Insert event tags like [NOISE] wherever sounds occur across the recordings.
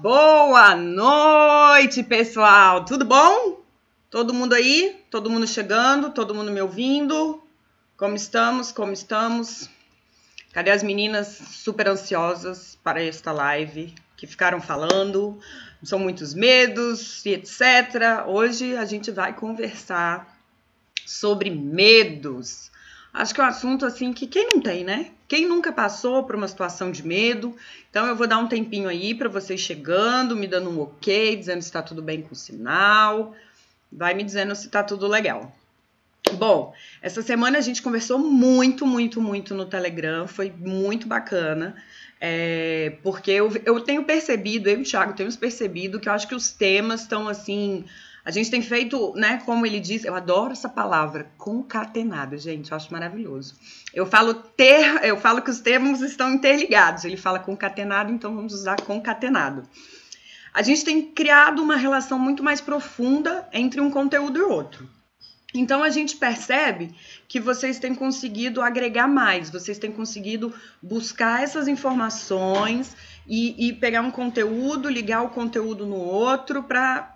Boa noite, pessoal. Tudo bom? Todo mundo aí? Todo mundo chegando? Todo mundo me ouvindo? Como estamos? Como estamos? Cadê as meninas super ansiosas para esta live que ficaram falando? São muitos medos e etc. Hoje a gente vai conversar sobre medos. Acho que é um assunto assim que quem não tem, né? Quem nunca passou por uma situação de medo? Então eu vou dar um tempinho aí para vocês chegando, me dando um ok, dizendo se está tudo bem com o sinal. Vai me dizendo se está tudo legal. Bom, essa semana a gente conversou muito, muito, muito no Telegram, foi muito bacana. É, porque eu, eu tenho percebido, eu e o Thiago temos percebido que eu acho que os temas estão assim a gente tem feito, né, como ele diz, eu adoro essa palavra, concatenado, gente, eu acho maravilhoso. Eu falo ter, eu falo que os termos estão interligados. Ele fala concatenado, então vamos usar concatenado. A gente tem criado uma relação muito mais profunda entre um conteúdo e outro. Então a gente percebe que vocês têm conseguido agregar mais, vocês têm conseguido buscar essas informações e, e pegar um conteúdo, ligar o conteúdo no outro para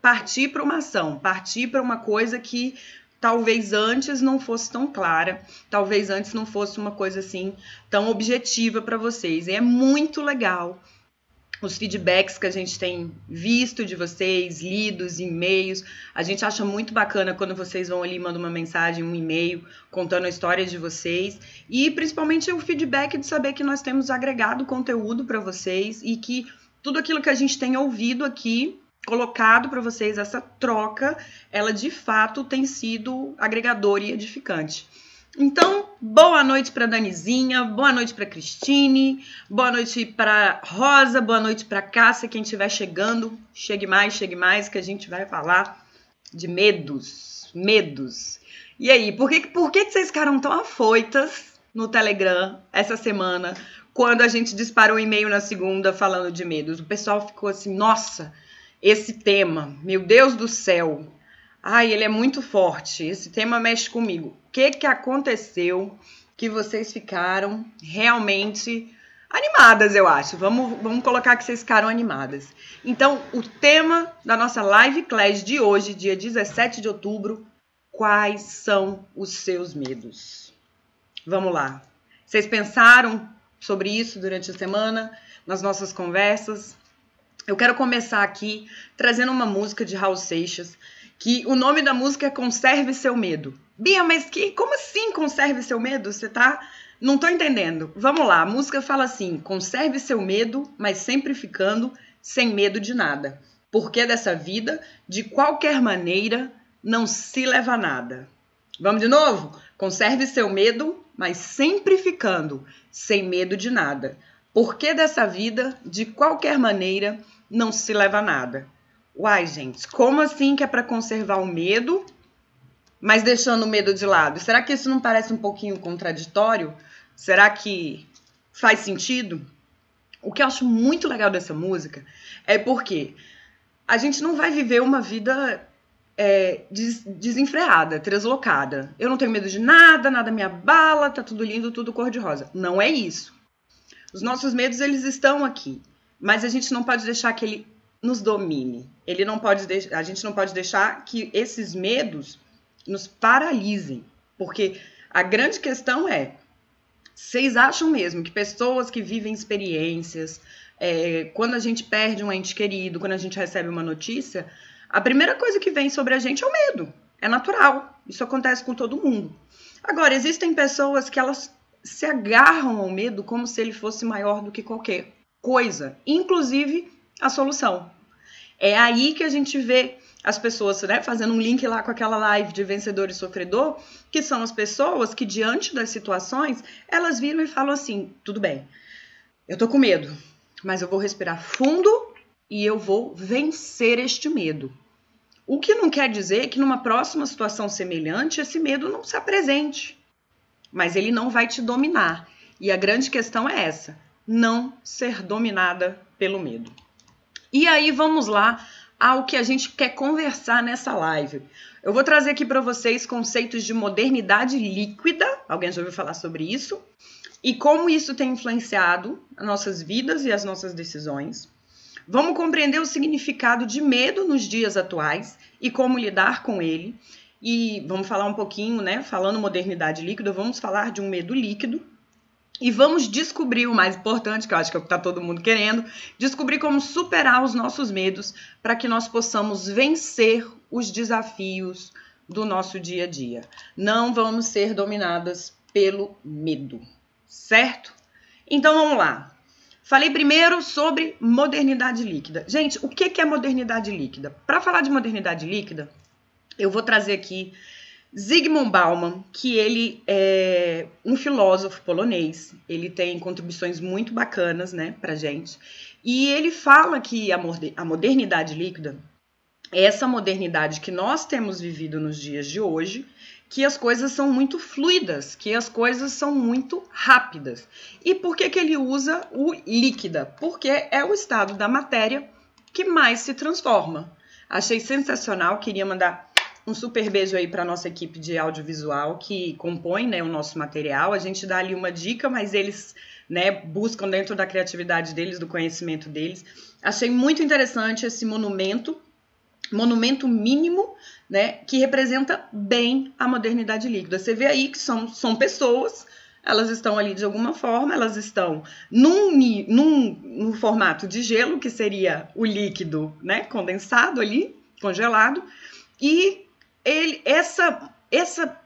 partir para uma ação, partir para uma coisa que talvez antes não fosse tão clara, talvez antes não fosse uma coisa assim tão objetiva para vocês. E é muito legal os feedbacks que a gente tem visto de vocês, lidos, e-mails. A gente acha muito bacana quando vocês vão ali, mandam uma mensagem, um e-mail, contando a história de vocês. E principalmente o feedback de saber que nós temos agregado conteúdo para vocês e que tudo aquilo que a gente tem ouvido aqui colocado para vocês essa troca, ela de fato tem sido agregadora e edificante. Então, boa noite para Danizinha, boa noite para Cristine, boa noite para Rosa, boa noite para Cássia, quem estiver chegando, chegue mais, chegue mais, que a gente vai falar de medos, medos. E aí, por que, por que vocês ficaram tão afoitas no Telegram essa semana, quando a gente disparou um e-mail na segunda falando de medos? O pessoal ficou assim, nossa, esse tema. Meu Deus do céu. Ai, ele é muito forte. Esse tema mexe comigo. O que que aconteceu que vocês ficaram realmente animadas, eu acho. Vamos, vamos colocar que vocês ficaram animadas. Então, o tema da nossa live class de hoje, dia 17 de outubro, quais são os seus medos? Vamos lá. Vocês pensaram sobre isso durante a semana, nas nossas conversas? Eu quero começar aqui trazendo uma música de Raul Seixas, que o nome da música é Conserve Seu Medo. Bia, mas que, como assim conserve seu medo? Você tá. Não tô entendendo. Vamos lá, a música fala assim: conserve seu medo, mas sempre ficando sem medo de nada. Porque dessa vida, de qualquer maneira, não se leva nada. Vamos de novo? Conserve seu medo, mas sempre ficando sem medo de nada. Porque dessa vida, de qualquer maneira, não se leva a nada. Uai, gente, como assim que é para conservar o medo, mas deixando o medo de lado? Será que isso não parece um pouquinho contraditório? Será que faz sentido? O que eu acho muito legal dessa música é porque a gente não vai viver uma vida é, des desenfreada, translocada. Eu não tenho medo de nada, nada me abala, tá tudo lindo, tudo cor-de-rosa. Não é isso. Os nossos medos, eles estão aqui mas a gente não pode deixar que ele nos domine. Ele não pode a gente não pode deixar que esses medos nos paralisem, porque a grande questão é: vocês acham mesmo que pessoas que vivem experiências, é, quando a gente perde um ente querido, quando a gente recebe uma notícia, a primeira coisa que vem sobre a gente é o medo. É natural. Isso acontece com todo mundo. Agora, existem pessoas que elas se agarram ao medo como se ele fosse maior do que qualquer coisa, inclusive a solução. É aí que a gente vê as pessoas, né, fazendo um link lá com aquela live de vencedor e sofredor, que são as pessoas que diante das situações, elas viram e falam assim: "Tudo bem. Eu tô com medo, mas eu vou respirar fundo e eu vou vencer este medo". O que não quer dizer que numa próxima situação semelhante esse medo não se apresente, mas ele não vai te dominar. E a grande questão é essa: não ser dominada pelo medo. E aí vamos lá ao que a gente quer conversar nessa live. Eu vou trazer aqui para vocês conceitos de modernidade líquida. Alguém já ouviu falar sobre isso? E como isso tem influenciado as nossas vidas e as nossas decisões. Vamos compreender o significado de medo nos dias atuais e como lidar com ele. E vamos falar um pouquinho, né? Falando modernidade líquida, vamos falar de um medo líquido. E vamos descobrir o mais importante, que eu acho que é o que está todo mundo querendo, descobrir como superar os nossos medos para que nós possamos vencer os desafios do nosso dia a dia. Não vamos ser dominadas pelo medo, certo? Então vamos lá. Falei primeiro sobre modernidade líquida. Gente, o que é modernidade líquida? Para falar de modernidade líquida, eu vou trazer aqui Zygmunt Bauman, que ele é um filósofo polonês, ele tem contribuições muito bacanas, né, pra gente. E ele fala que a modernidade líquida é essa modernidade que nós temos vivido nos dias de hoje, que as coisas são muito fluidas, que as coisas são muito rápidas. E por que, que ele usa o líquida? Porque é o estado da matéria que mais se transforma. Achei sensacional, queria mandar um super beijo aí para nossa equipe de audiovisual que compõe né, o nosso material. A gente dá ali uma dica, mas eles né, buscam dentro da criatividade deles, do conhecimento deles. Achei muito interessante esse monumento, monumento mínimo, né, que representa bem a modernidade líquida. Você vê aí que são, são pessoas, elas estão ali de alguma forma, elas estão num, num, num formato de gelo, que seria o líquido né, condensado ali, congelado, e ele, essa, essa,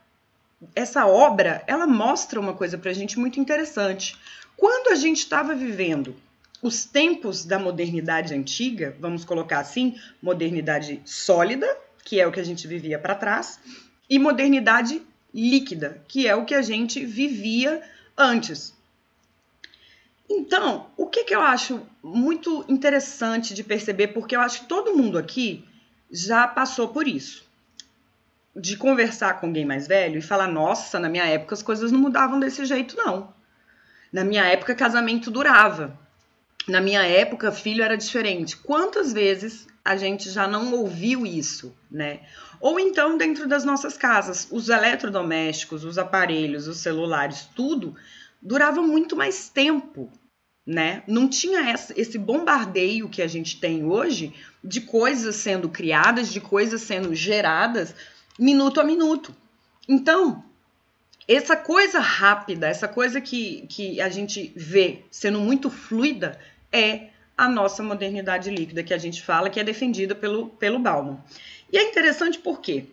essa obra, ela mostra uma coisa para a gente muito interessante. Quando a gente estava vivendo os tempos da modernidade antiga, vamos colocar assim, modernidade sólida, que é o que a gente vivia para trás, e modernidade líquida, que é o que a gente vivia antes. Então, o que, que eu acho muito interessante de perceber, porque eu acho que todo mundo aqui já passou por isso de conversar com alguém mais velho e falar: nossa, na minha época as coisas não mudavam desse jeito, não. Na minha época, casamento durava. Na minha época, filho era diferente. Quantas vezes a gente já não ouviu isso, né? Ou então, dentro das nossas casas, os eletrodomésticos, os aparelhos, os celulares, tudo durava muito mais tempo, né? Não tinha esse bombardeio que a gente tem hoje de coisas sendo criadas, de coisas sendo geradas minuto a minuto. Então, essa coisa rápida, essa coisa que, que a gente vê sendo muito fluida é a nossa modernidade líquida que a gente fala, que é defendida pelo, pelo Bauman. E é interessante porque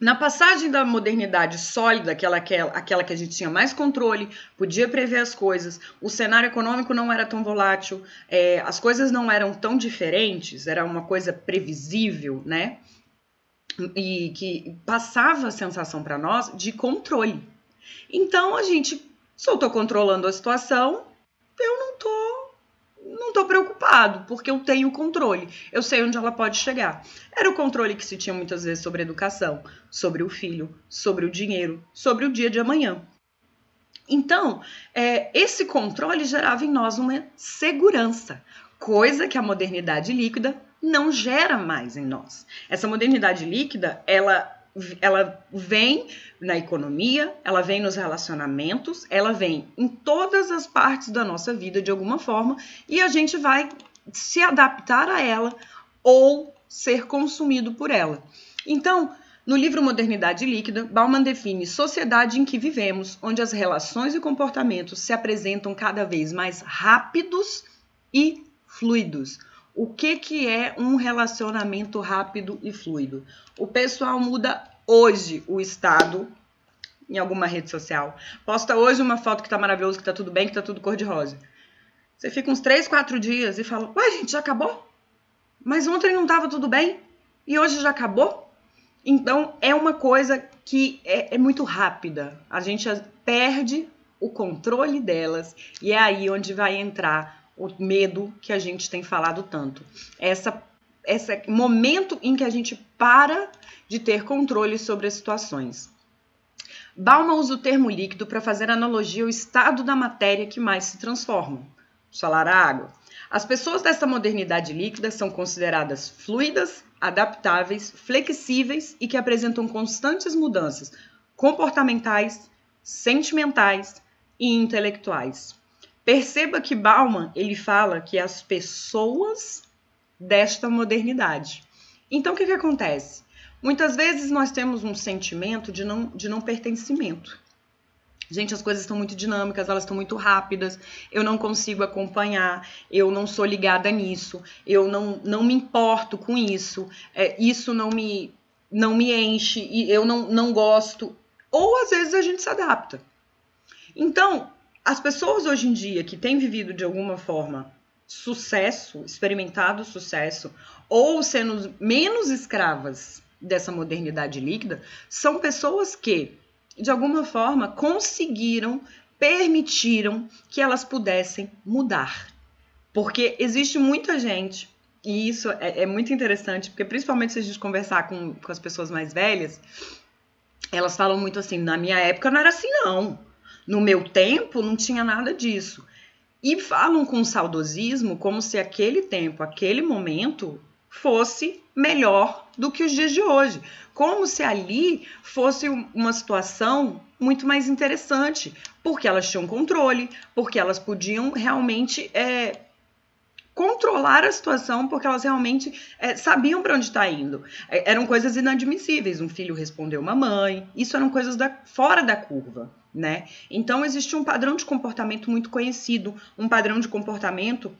na passagem da modernidade sólida, aquela, aquela, aquela que a gente tinha mais controle, podia prever as coisas, o cenário econômico não era tão volátil, é, as coisas não eram tão diferentes, era uma coisa previsível, né? E que passava a sensação para nós de controle. Então a gente, se eu estou controlando a situação, eu não tô não tô preocupado, porque eu tenho controle. Eu sei onde ela pode chegar. Era o controle que se tinha muitas vezes sobre a educação, sobre o filho, sobre o dinheiro, sobre o dia de amanhã. Então, é, esse controle gerava em nós uma segurança, coisa que a modernidade líquida não gera mais em nós. Essa modernidade líquida, ela ela vem na economia, ela vem nos relacionamentos, ela vem em todas as partes da nossa vida de alguma forma e a gente vai se adaptar a ela ou ser consumido por ela. Então, no livro Modernidade Líquida, Bauman define sociedade em que vivemos, onde as relações e comportamentos se apresentam cada vez mais rápidos e fluidos, o que, que é um relacionamento rápido e fluido? O pessoal muda hoje o estado em alguma rede social. Posta hoje uma foto que tá maravilhoso, que tá tudo bem, que tá tudo cor-de-rosa. Você fica uns 3, 4 dias e fala: Ué, gente, já acabou? Mas ontem não tava tudo bem? E hoje já acabou? Então é uma coisa que é, é muito rápida. A gente perde o controle delas e é aí onde vai entrar o medo que a gente tem falado tanto. Essa esse momento em que a gente para de ter controle sobre as situações. Bauman usa o termo líquido para fazer analogia ao estado da matéria que mais se transforma. Falar a água. As pessoas dessa modernidade líquida são consideradas fluidas, adaptáveis, flexíveis e que apresentam constantes mudanças comportamentais, sentimentais e intelectuais. Perceba que Bauman ele fala que as pessoas desta modernidade. Então o que, que acontece? Muitas vezes nós temos um sentimento de não, de não pertencimento. Gente, as coisas estão muito dinâmicas, elas estão muito rápidas, eu não consigo acompanhar, eu não sou ligada nisso, eu não, não me importo com isso, é, isso não me, não me enche, e eu não, não gosto. Ou às vezes a gente se adapta. Então, as pessoas hoje em dia que têm vivido de alguma forma sucesso, experimentado sucesso, ou sendo menos escravas dessa modernidade líquida, são pessoas que de alguma forma, conseguiram, permitiram que elas pudessem mudar. Porque existe muita gente, e isso é, é muito interessante, porque principalmente se a gente conversar com, com as pessoas mais velhas, elas falam muito assim: na minha época não era assim, não. No meu tempo não tinha nada disso. E falam com saudosismo como se aquele tempo, aquele momento fosse melhor do que os dias de hoje. Como se ali fosse uma situação muito mais interessante, porque elas tinham controle, porque elas podiam realmente é, controlar a situação, porque elas realmente é, sabiam para onde está indo. É, eram coisas inadmissíveis. Um filho respondeu uma mãe, isso eram coisas da, fora da curva. Né? Então existe um padrão de comportamento muito conhecido, um padrão de comportamento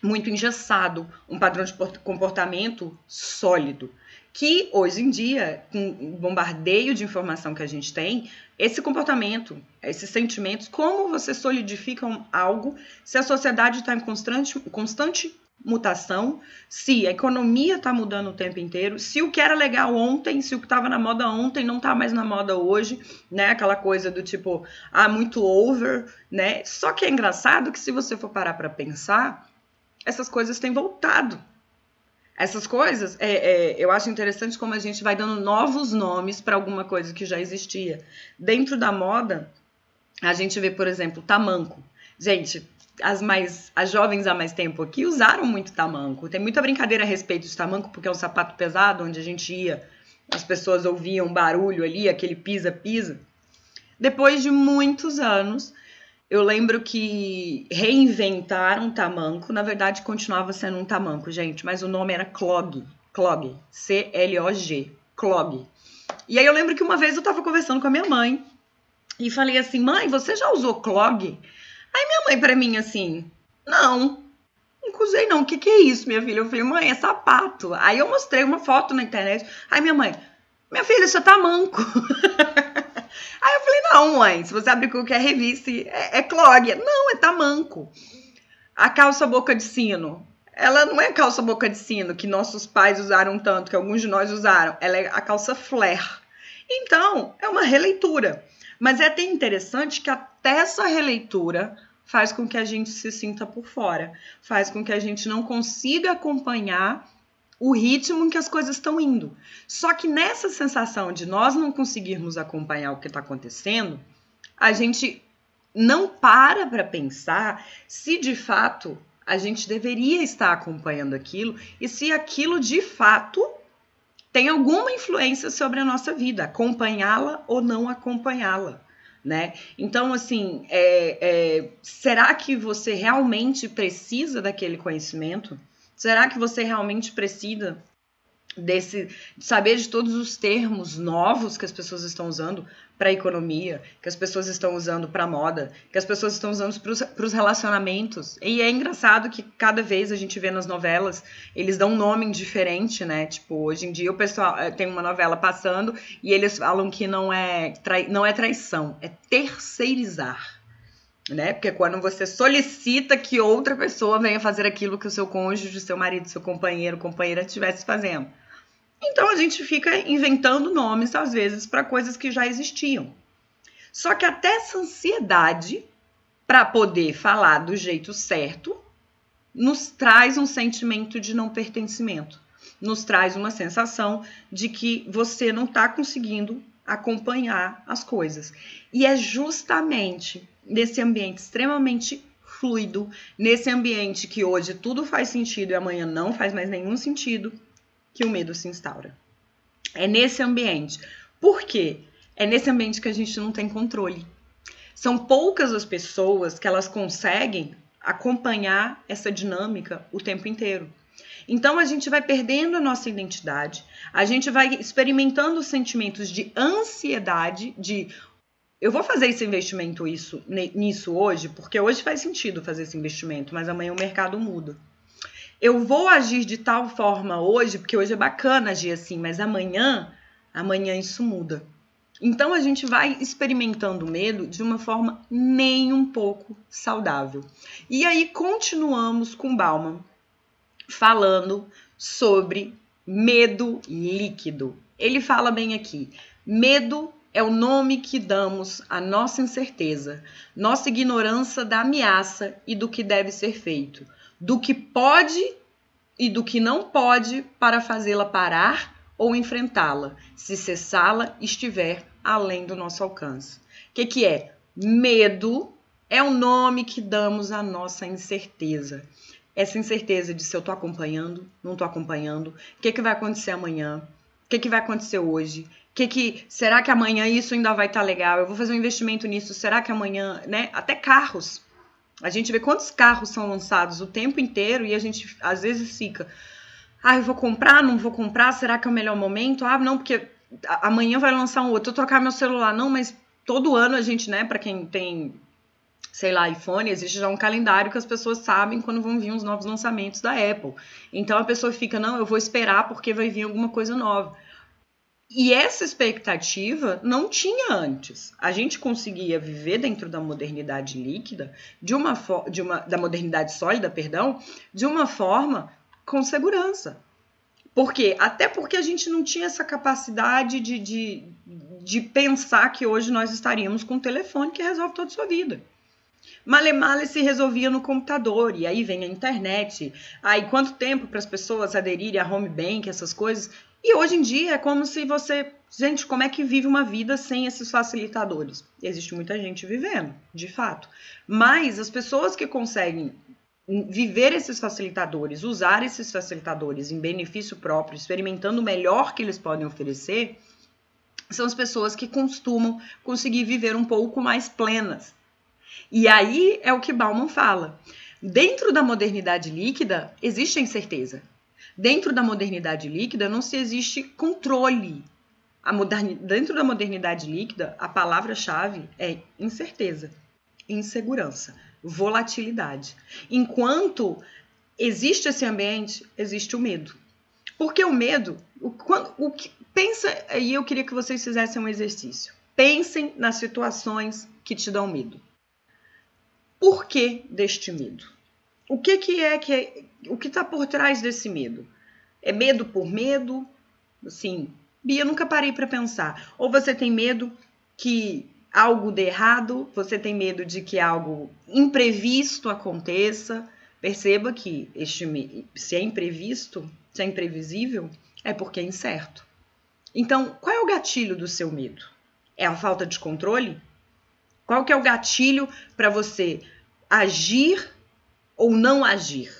muito engessado, um padrão de comportamento sólido. Que hoje em dia, com o bombardeio de informação que a gente tem, esse comportamento, esses sentimentos, como você solidifica algo se a sociedade está em constante, constante mutação, se a economia está mudando o tempo inteiro, se o que era legal ontem, se o que estava na moda ontem não está mais na moda hoje, né? Aquela coisa do tipo, ah, muito over, né? Só que é engraçado que se você for parar para pensar, essas coisas têm voltado. Essas coisas, é, é, eu acho interessante como a gente vai dando novos nomes para alguma coisa que já existia. Dentro da moda, a gente vê, por exemplo, tamanco. Gente, as mais as jovens há mais tempo aqui usaram muito tamanco. Tem muita brincadeira a respeito de tamanco, porque é um sapato pesado, onde a gente ia, as pessoas ouviam barulho ali, aquele pisa-pisa. Depois de muitos anos, eu lembro que reinventaram tamanco, na verdade continuava sendo um tamanco, gente, mas o nome era clog, clog, C-L-O-G, clog. E aí eu lembro que uma vez eu tava conversando com a minha mãe e falei assim, mãe, você já usou clog? Aí minha mãe para mim assim, não, nunca usei não, o que que é isso, minha filha? Eu falei, mãe, é sapato. Aí eu mostrei uma foto na internet, aí minha mãe, minha filha, isso é tamanco. [LAUGHS] Aí eu falei, não, mãe, se você abrir qualquer revista, é, é clog. Não, é tamanco. A calça boca de sino, ela não é calça boca de sino que nossos pais usaram tanto, que alguns de nós usaram. Ela é a calça flare. Então, é uma releitura. Mas é até interessante que até essa releitura faz com que a gente se sinta por fora, faz com que a gente não consiga acompanhar o ritmo em que as coisas estão indo. Só que nessa sensação de nós não conseguirmos acompanhar o que está acontecendo, a gente não para para pensar se de fato a gente deveria estar acompanhando aquilo e se aquilo de fato tem alguma influência sobre a nossa vida, acompanhá-la ou não acompanhá-la. Né? Então, assim, é, é, será que você realmente precisa daquele conhecimento? Será que você realmente precisa desse saber de todos os termos novos que as pessoas estão usando para economia, que as pessoas estão usando para moda, que as pessoas estão usando para os relacionamentos. E é engraçado que cada vez a gente vê nas novelas, eles dão um nome diferente, né? Tipo, hoje em dia o pessoal eh, tem uma novela passando e eles falam que não é, trai, não é traição, é terceirizar né? Porque quando você solicita que outra pessoa venha fazer aquilo que o seu cônjuge, seu marido, seu companheiro, companheira estivesse fazendo. Então a gente fica inventando nomes às vezes para coisas que já existiam. Só que até essa ansiedade para poder falar do jeito certo nos traz um sentimento de não pertencimento, nos traz uma sensação de que você não está conseguindo acompanhar as coisas. E é justamente nesse ambiente extremamente fluido, nesse ambiente que hoje tudo faz sentido e amanhã não faz mais nenhum sentido, que o medo se instaura. É nesse ambiente. Por quê? É nesse ambiente que a gente não tem controle. São poucas as pessoas que elas conseguem acompanhar essa dinâmica o tempo inteiro. Então a gente vai perdendo a nossa identidade, a gente vai experimentando sentimentos de ansiedade, de eu vou fazer esse investimento isso, nisso hoje, porque hoje faz sentido fazer esse investimento, mas amanhã o mercado muda. Eu vou agir de tal forma hoje, porque hoje é bacana agir assim, mas amanhã, amanhã isso muda. Então a gente vai experimentando medo de uma forma nem um pouco saudável. E aí continuamos com Bauman falando sobre medo líquido. Ele fala bem aqui: medo é o nome que damos à nossa incerteza, nossa ignorância da ameaça e do que deve ser feito, do que pode e do que não pode para fazê-la parar ou enfrentá-la, se cessá-la estiver além do nosso alcance. O que, que é? Medo é o nome que damos à nossa incerteza essa incerteza de se eu tô acompanhando, não tô acompanhando, o que, que vai acontecer amanhã, o que, que vai acontecer hoje, que que será que amanhã isso ainda vai estar tá legal? Eu vou fazer um investimento nisso, será que amanhã, né? Até carros. A gente vê quantos carros são lançados o tempo inteiro e a gente às vezes fica, ah, eu vou comprar, não vou comprar, será que é o melhor momento? Ah, não, porque amanhã vai lançar um outro, eu trocar meu celular, não, mas todo ano a gente, né, para quem tem sei lá, iPhone, existe já um calendário que as pessoas sabem quando vão vir os novos lançamentos da Apple. Então a pessoa fica, não, eu vou esperar porque vai vir alguma coisa nova. E essa expectativa não tinha antes. A gente conseguia viver dentro da modernidade líquida, de uma, de uma da modernidade sólida, perdão, de uma forma com segurança. Por quê? Até porque a gente não tinha essa capacidade de, de, de pensar que hoje nós estaríamos com um telefone que resolve toda a sua vida. Malemale se resolvia no computador, e aí vem a internet. Aí quanto tempo para as pessoas aderirem a home bank, essas coisas. E hoje em dia é como se você. Gente, como é que vive uma vida sem esses facilitadores? Existe muita gente vivendo, de fato. Mas as pessoas que conseguem viver esses facilitadores, usar esses facilitadores em benefício próprio, experimentando o melhor que eles podem oferecer, são as pessoas que costumam conseguir viver um pouco mais plenas, e aí é o que Bauman fala. Dentro da modernidade líquida, existe a incerteza. Dentro da modernidade líquida, não se existe controle. Dentro da modernidade líquida, a palavra-chave é incerteza, insegurança, volatilidade. Enquanto existe esse ambiente, existe o medo. Porque o medo, o, o que pensa, e eu queria que vocês fizessem um exercício. Pensem nas situações que te dão medo porquê deste medo. O que, que é que é, o que está por trás desse medo? É medo por medo? Assim, Bia, nunca parei para pensar. Ou você tem medo que algo dê errado, você tem medo de que algo imprevisto aconteça. Perceba que este, se é imprevisto, se é imprevisível, é porque é incerto. Então, qual é o gatilho do seu medo? É a falta de controle? Qual que é o gatilho para você agir ou não agir.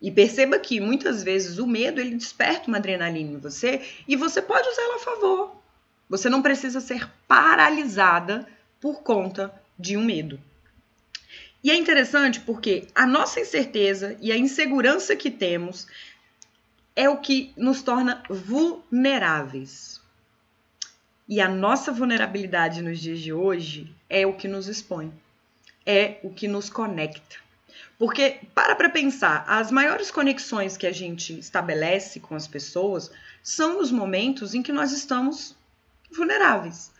E perceba que muitas vezes o medo ele desperta uma adrenalina em você e você pode usá-la a favor. Você não precisa ser paralisada por conta de um medo. E é interessante porque a nossa incerteza e a insegurança que temos é o que nos torna vulneráveis. E a nossa vulnerabilidade nos dias de hoje é o que nos expõe é o que nos conecta. Porque, para para pensar, as maiores conexões que a gente estabelece com as pessoas são nos momentos em que nós estamos vulneráveis.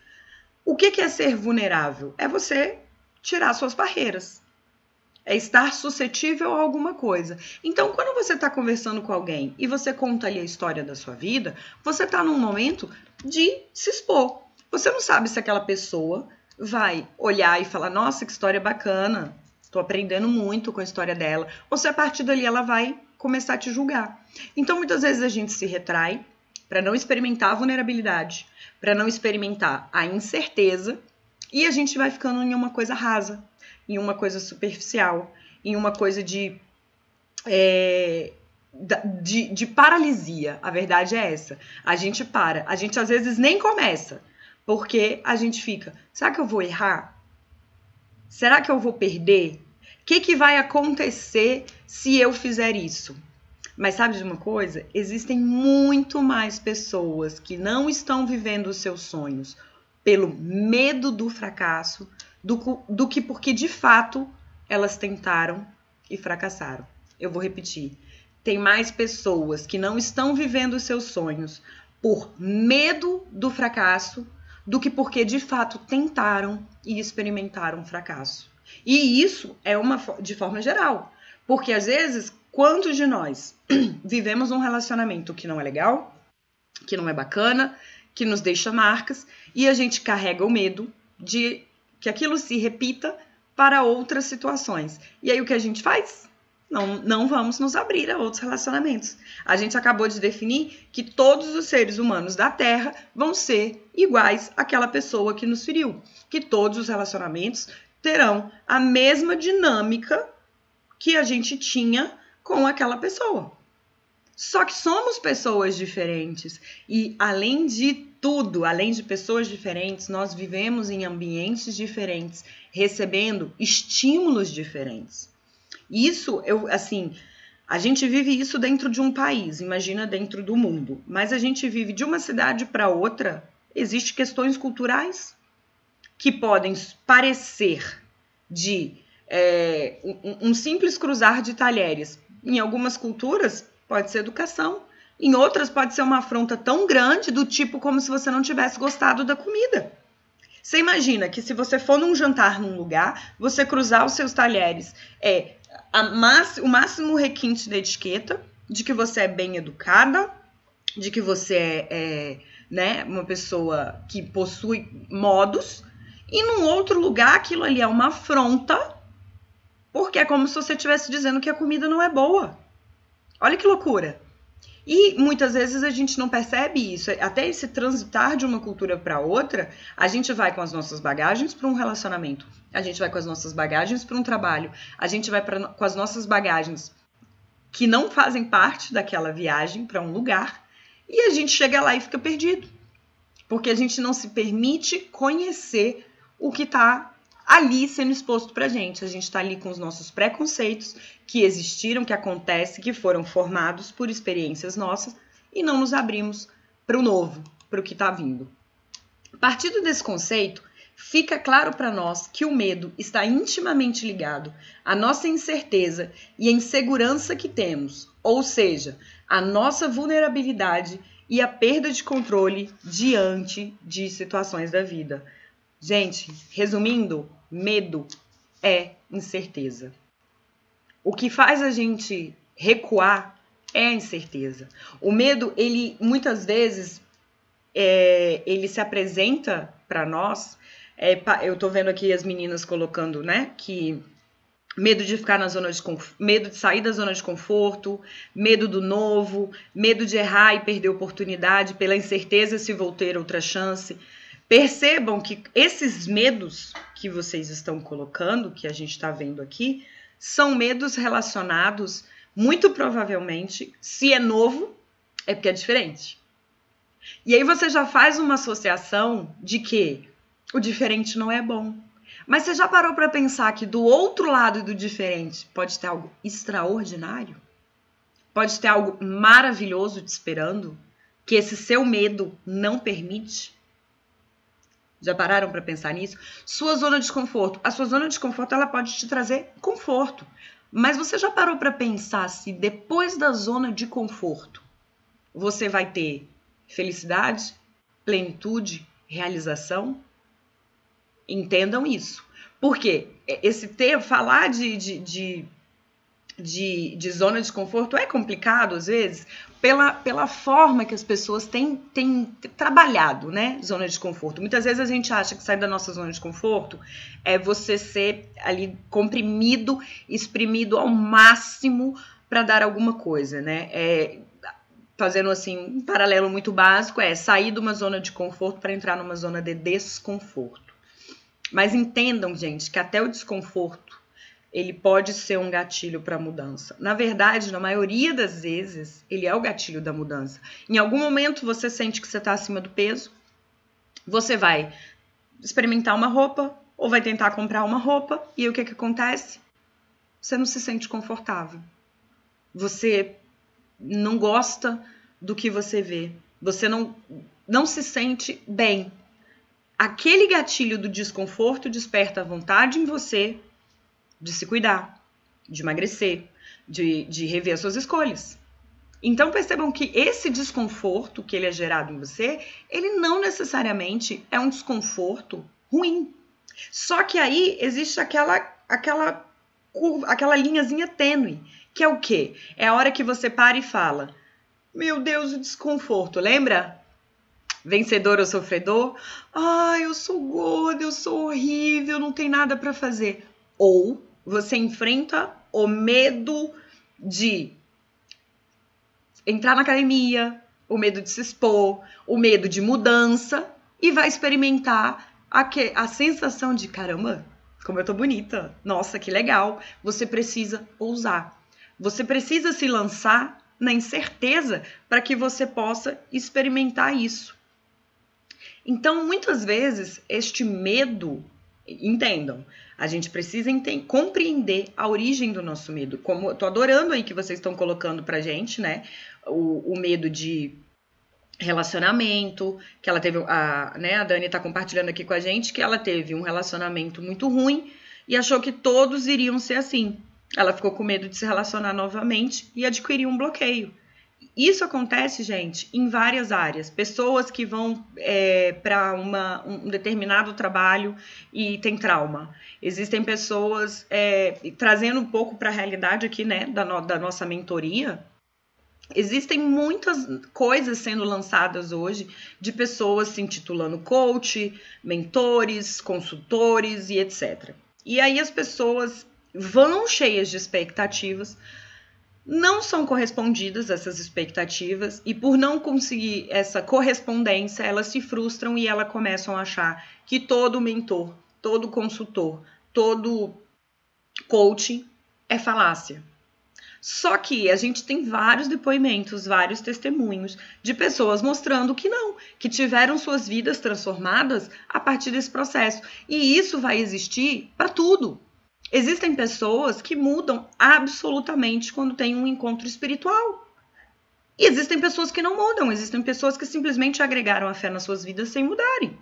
O que é ser vulnerável? É você tirar suas barreiras. É estar suscetível a alguma coisa. Então, quando você está conversando com alguém e você conta ali a história da sua vida, você está num momento de se expor. Você não sabe se aquela pessoa vai olhar e falar: nossa, que história bacana, estou aprendendo muito com a história dela. Ou se a partir dali ela vai começar a te julgar. Então, muitas vezes a gente se retrai para não experimentar a vulnerabilidade, para não experimentar a incerteza, e a gente vai ficando em uma coisa rasa, em uma coisa superficial, em uma coisa de. É, de, de paralisia. A verdade é essa. A gente para. A gente às vezes nem começa. Porque a gente fica, será que eu vou errar? Será que eu vou perder? O que, que vai acontecer se eu fizer isso? Mas sabe de uma coisa? Existem muito mais pessoas que não estão vivendo os seus sonhos pelo medo do fracasso do, do que porque de fato elas tentaram e fracassaram. Eu vou repetir. Tem mais pessoas que não estão vivendo os seus sonhos por medo do fracasso do que porque de fato tentaram e experimentaram fracasso. E isso é uma de forma geral, porque às vezes quantos de nós [CLEARS THROAT] vivemos um relacionamento que não é legal, que não é bacana, que nos deixa marcas e a gente carrega o medo de que aquilo se repita para outras situações. E aí o que a gente faz? Não, não vamos nos abrir a outros relacionamentos. A gente acabou de definir que todos os seres humanos da Terra vão ser iguais àquela pessoa que nos feriu, que todos os relacionamentos terão a mesma dinâmica que a gente tinha com aquela pessoa. Só que somos pessoas diferentes e, além de tudo, além de pessoas diferentes, nós vivemos em ambientes diferentes, recebendo estímulos diferentes. Isso, eu, assim, a gente vive isso dentro de um país, imagina dentro do mundo. Mas a gente vive de uma cidade para outra, existem questões culturais que podem parecer de é, um, um simples cruzar de talheres. Em algumas culturas, pode ser educação. Em outras, pode ser uma afronta tão grande do tipo como se você não tivesse gostado da comida. Você imagina que se você for num jantar num lugar, você cruzar os seus talheres é o máximo requinte da etiqueta, de que você é bem educada, de que você é, é né, uma pessoa que possui modos, e num outro lugar aquilo ali é uma afronta, porque é como se você estivesse dizendo que a comida não é boa. Olha que loucura. E muitas vezes a gente não percebe isso. Até esse transitar de uma cultura para outra, a gente vai com as nossas bagagens para um relacionamento, a gente vai com as nossas bagagens para um trabalho, a gente vai pra, com as nossas bagagens que não fazem parte daquela viagem para um lugar e a gente chega lá e fica perdido. Porque a gente não se permite conhecer o que está ali sendo exposto para a gente. A gente está ali com os nossos preconceitos que existiram, que acontecem, que foram formados por experiências nossas e não nos abrimos para o novo, para o que está vindo. Partindo desse conceito, fica claro para nós que o medo está intimamente ligado à nossa incerteza e à insegurança que temos, ou seja, à nossa vulnerabilidade e à perda de controle diante de situações da vida. Gente, resumindo, medo é incerteza. O que faz a gente recuar é a incerteza. O medo, ele muitas vezes é, ele se apresenta para nós. É, eu tô vendo aqui as meninas colocando, né, que medo de ficar na zona de medo de sair da zona de conforto, medo do novo, medo de errar e perder oportunidade pela incerteza se vou ter outra chance. Percebam que esses medos que vocês estão colocando, que a gente está vendo aqui, são medos relacionados, muito provavelmente, se é novo, é porque é diferente. E aí você já faz uma associação de que o diferente não é bom. Mas você já parou para pensar que do outro lado do diferente pode ter algo extraordinário? Pode ter algo maravilhoso te esperando que esse seu medo não permite? Já pararam para pensar nisso? Sua zona de conforto. A sua zona de conforto ela pode te trazer conforto. Mas você já parou para pensar se depois da zona de conforto você vai ter felicidade, plenitude, realização? Entendam isso. Porque esse ter, falar de, de, de de, de zona de conforto é complicado às vezes pela, pela forma que as pessoas têm, têm trabalhado, né? Zona de conforto. Muitas vezes a gente acha que sair da nossa zona de conforto é você ser ali comprimido, exprimido ao máximo para dar alguma coisa, né? É, fazendo assim um paralelo muito básico é sair de uma zona de conforto para entrar numa zona de desconforto. Mas entendam, gente, que até o desconforto ele pode ser um gatilho para a mudança. Na verdade, na maioria das vezes, ele é o gatilho da mudança. Em algum momento você sente que você está acima do peso, você vai experimentar uma roupa ou vai tentar comprar uma roupa e o que que acontece? Você não se sente confortável. Você não gosta do que você vê. Você não não se sente bem. Aquele gatilho do desconforto desperta a vontade em você de se cuidar, de emagrecer, de, de rever as suas escolhas. Então percebam que esse desconforto que ele é gerado em você, ele não necessariamente é um desconforto ruim. Só que aí existe aquela aquela curva, aquela linhazinha tênue, que é o quê? É a hora que você para e fala: "Meu Deus, o desconforto". Lembra? Vencedor ou sofredor? Ai, eu sou gorda, eu sou horrível, não tem nada para fazer. Ou você enfrenta o medo de entrar na academia, o medo de se expor, o medo de mudança e vai experimentar a, que, a sensação de caramba, como eu tô bonita, nossa, que legal. Você precisa ousar. Você precisa se lançar na incerteza para que você possa experimentar isso. Então, muitas vezes, este medo, entendam, a gente precisa compreender a origem do nosso medo. Como tô adorando aí que vocês estão colocando pra gente, né? O, o medo de relacionamento, que ela teve a, né, a Dani tá compartilhando aqui com a gente que ela teve um relacionamento muito ruim e achou que todos iriam ser assim. Ela ficou com medo de se relacionar novamente e adquiriu um bloqueio. Isso acontece, gente, em várias áreas. Pessoas que vão é, para um determinado trabalho e tem trauma. Existem pessoas, é, trazendo um pouco para a realidade aqui, né, da, no, da nossa mentoria, Existem muitas coisas sendo lançadas hoje de pessoas se intitulando coach, mentores, consultores e etc. E aí as pessoas vão cheias de expectativas, não são correspondidas essas expectativas e por não conseguir essa correspondência, elas se frustram e elas começam a achar que todo mentor, todo consultor, todo coaching é falácia. Só que a gente tem vários depoimentos, vários testemunhos de pessoas mostrando que não, que tiveram suas vidas transformadas a partir desse processo. E isso vai existir para tudo. Existem pessoas que mudam absolutamente quando tem um encontro espiritual. E existem pessoas que não mudam, existem pessoas que simplesmente agregaram a fé nas suas vidas sem mudarem.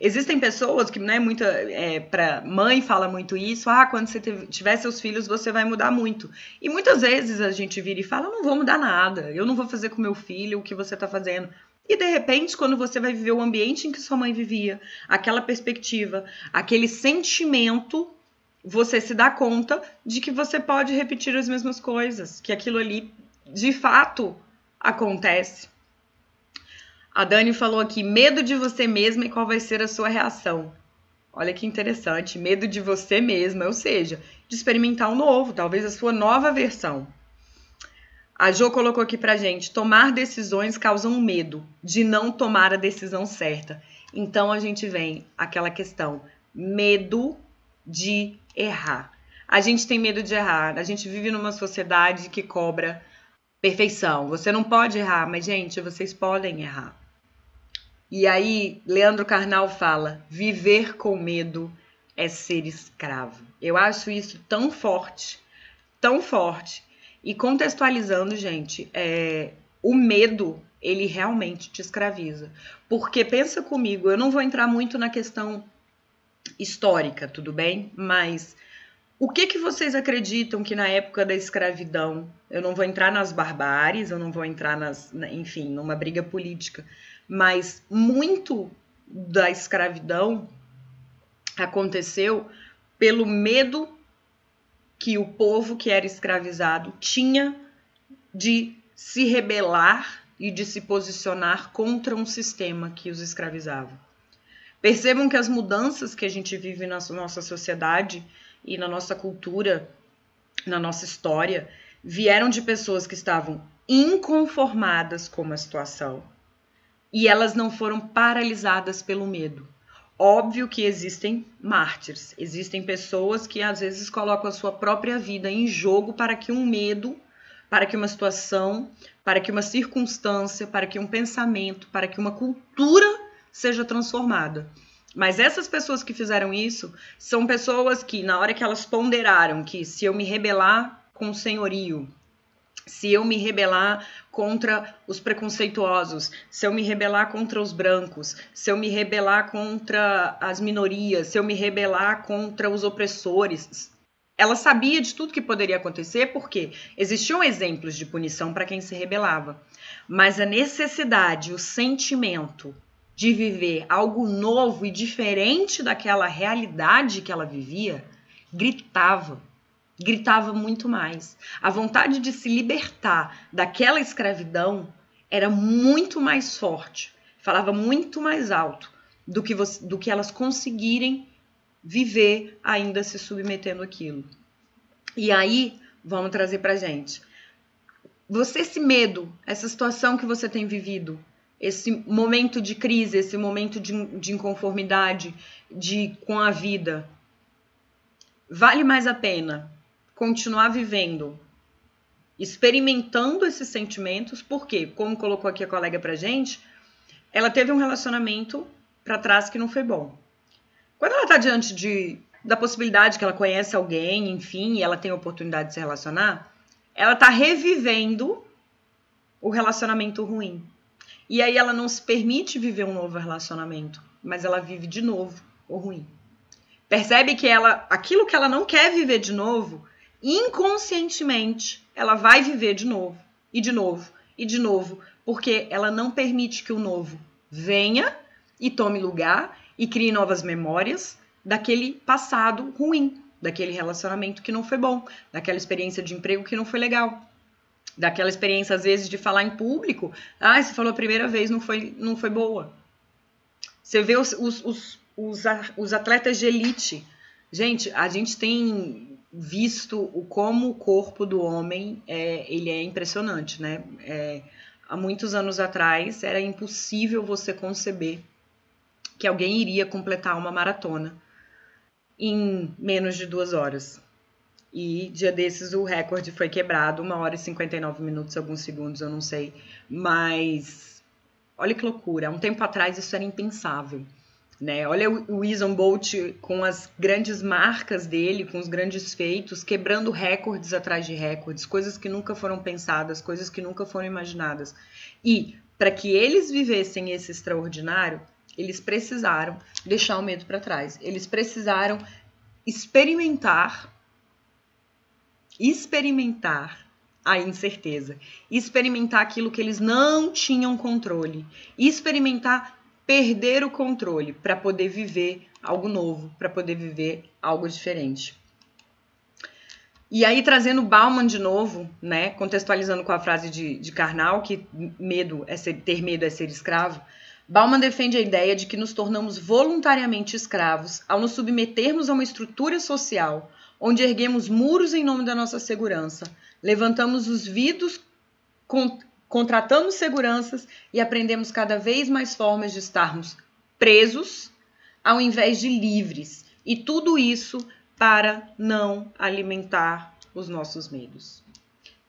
Existem pessoas que, né, muita, é, para mãe fala muito isso, ah, quando você tiver seus filhos você vai mudar muito. E muitas vezes a gente vira e fala, não vou mudar nada, eu não vou fazer com meu filho o que você está fazendo. E de repente, quando você vai viver o ambiente em que sua mãe vivia, aquela perspectiva, aquele sentimento você se dá conta de que você pode repetir as mesmas coisas, que aquilo ali de fato acontece. A Dani falou aqui: medo de você mesma e qual vai ser a sua reação. Olha que interessante, medo de você mesma, ou seja, de experimentar o um novo, talvez a sua nova versão. A Jo colocou aqui pra gente: tomar decisões causam medo de não tomar a decisão certa. Então a gente vem aquela questão: medo de errar. A gente tem medo de errar. A gente vive numa sociedade que cobra perfeição. Você não pode errar, mas, gente, vocês podem errar. E aí, Leandro Carnal fala: viver com medo é ser escravo. Eu acho isso tão forte, tão forte. E contextualizando, gente, é, o medo ele realmente te escraviza. Porque pensa comigo, eu não vou entrar muito na questão histórica, tudo bem? Mas o que que vocês acreditam que na época da escravidão, eu não vou entrar nas barbáries, eu não vou entrar nas, enfim, numa briga política, mas muito da escravidão aconteceu pelo medo que o povo que era escravizado tinha de se rebelar e de se posicionar contra um sistema que os escravizava. Percebam que as mudanças que a gente vive na nossa sociedade e na nossa cultura, na nossa história, vieram de pessoas que estavam inconformadas com uma situação e elas não foram paralisadas pelo medo. Óbvio que existem mártires, existem pessoas que às vezes colocam a sua própria vida em jogo para que um medo, para que uma situação, para que uma circunstância, para que um pensamento, para que uma cultura seja transformada. Mas essas pessoas que fizeram isso são pessoas que, na hora que elas ponderaram que se eu me rebelar com o senhorio, se eu me rebelar contra os preconceituosos, se eu me rebelar contra os brancos, se eu me rebelar contra as minorias, se eu me rebelar contra os opressores. Ela sabia de tudo que poderia acontecer porque existiam exemplos de punição para quem se rebelava. Mas a necessidade, o sentimento de viver algo novo e diferente daquela realidade que ela vivia, gritava gritava muito mais. A vontade de se libertar daquela escravidão era muito mais forte, falava muito mais alto do que, você, do que elas conseguirem viver ainda se submetendo àquilo. E aí, vamos trazer pra gente. Você, esse medo, essa situação que você tem vivido, esse momento de crise, esse momento de, de inconformidade de, com a vida, vale mais a pena continuar vivendo, experimentando esses sentimentos, porque, como colocou aqui a colega pra gente, ela teve um relacionamento para trás que não foi bom. Quando ela tá diante de, da possibilidade que ela conhece alguém, enfim, e ela tem a oportunidade de se relacionar, ela tá revivendo o relacionamento ruim. E aí ela não se permite viver um novo relacionamento, mas ela vive de novo o ruim. Percebe que ela, aquilo que ela não quer viver de novo, inconscientemente ela vai viver de novo, e de novo, e de novo, porque ela não permite que o novo venha e tome lugar e crie novas memórias daquele passado ruim, daquele relacionamento que não foi bom, daquela experiência de emprego que não foi legal, daquela experiência às vezes de falar em público, ah, você falou a primeira vez, não foi, não foi boa. Você vê os, os, os, os, atletas de elite, gente, a gente tem visto o como o corpo do homem é, ele é impressionante, né? É, há muitos anos atrás era impossível você conceber que alguém iria completar uma maratona em menos de duas horas. E dia desses o recorde foi quebrado, uma hora e 59 minutos, alguns segundos, eu não sei. Mas olha que loucura, um tempo atrás isso era impensável. Né? Olha o Usain Bolt com as grandes marcas dele, com os grandes feitos, quebrando recordes atrás de recordes, coisas que nunca foram pensadas, coisas que nunca foram imaginadas. E para que eles vivessem esse extraordinário, eles precisaram deixar o medo para trás. Eles precisaram experimentar experimentar a incerteza, experimentar aquilo que eles não tinham controle, experimentar perder o controle para poder viver algo novo, para poder viver algo diferente. E aí, trazendo Bauman de novo, né, contextualizando com a frase de, de Karnal, que medo é ser, ter medo é ser escravo, Bauman defende a ideia de que nos tornamos voluntariamente escravos ao nos submetermos a uma estrutura social onde erguemos muros em nome da nossa segurança, levantamos os vidros contratamos seguranças e aprendemos cada vez mais formas de estarmos presos ao invés de livres. E tudo isso para não alimentar os nossos medos.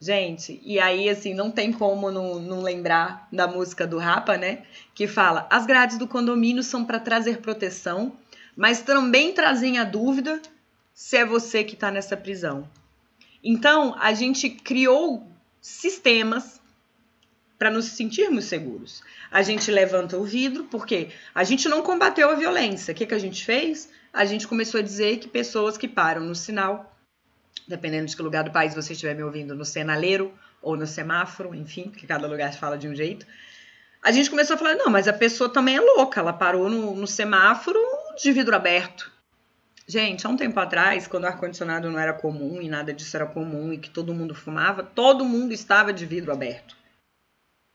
Gente, e aí assim, não tem como não, não lembrar da música do Rapa, né? Que fala: as grades do condomínio são para trazer proteção, mas também trazem a dúvida se é você que está nessa prisão. Então, a gente criou sistemas para nos sentirmos seguros. A gente levanta o vidro porque a gente não combateu a violência. O que, que a gente fez? A gente começou a dizer que pessoas que param no sinal, dependendo de que lugar do país você estiver me ouvindo, no sinaleiro ou no semáforo, enfim, que cada lugar fala de um jeito, a gente começou a falar: não, mas a pessoa também é louca, ela parou no, no semáforo de vidro aberto. Gente, há um tempo atrás, quando o ar-condicionado não era comum e nada disso era comum e que todo mundo fumava, todo mundo estava de vidro aberto.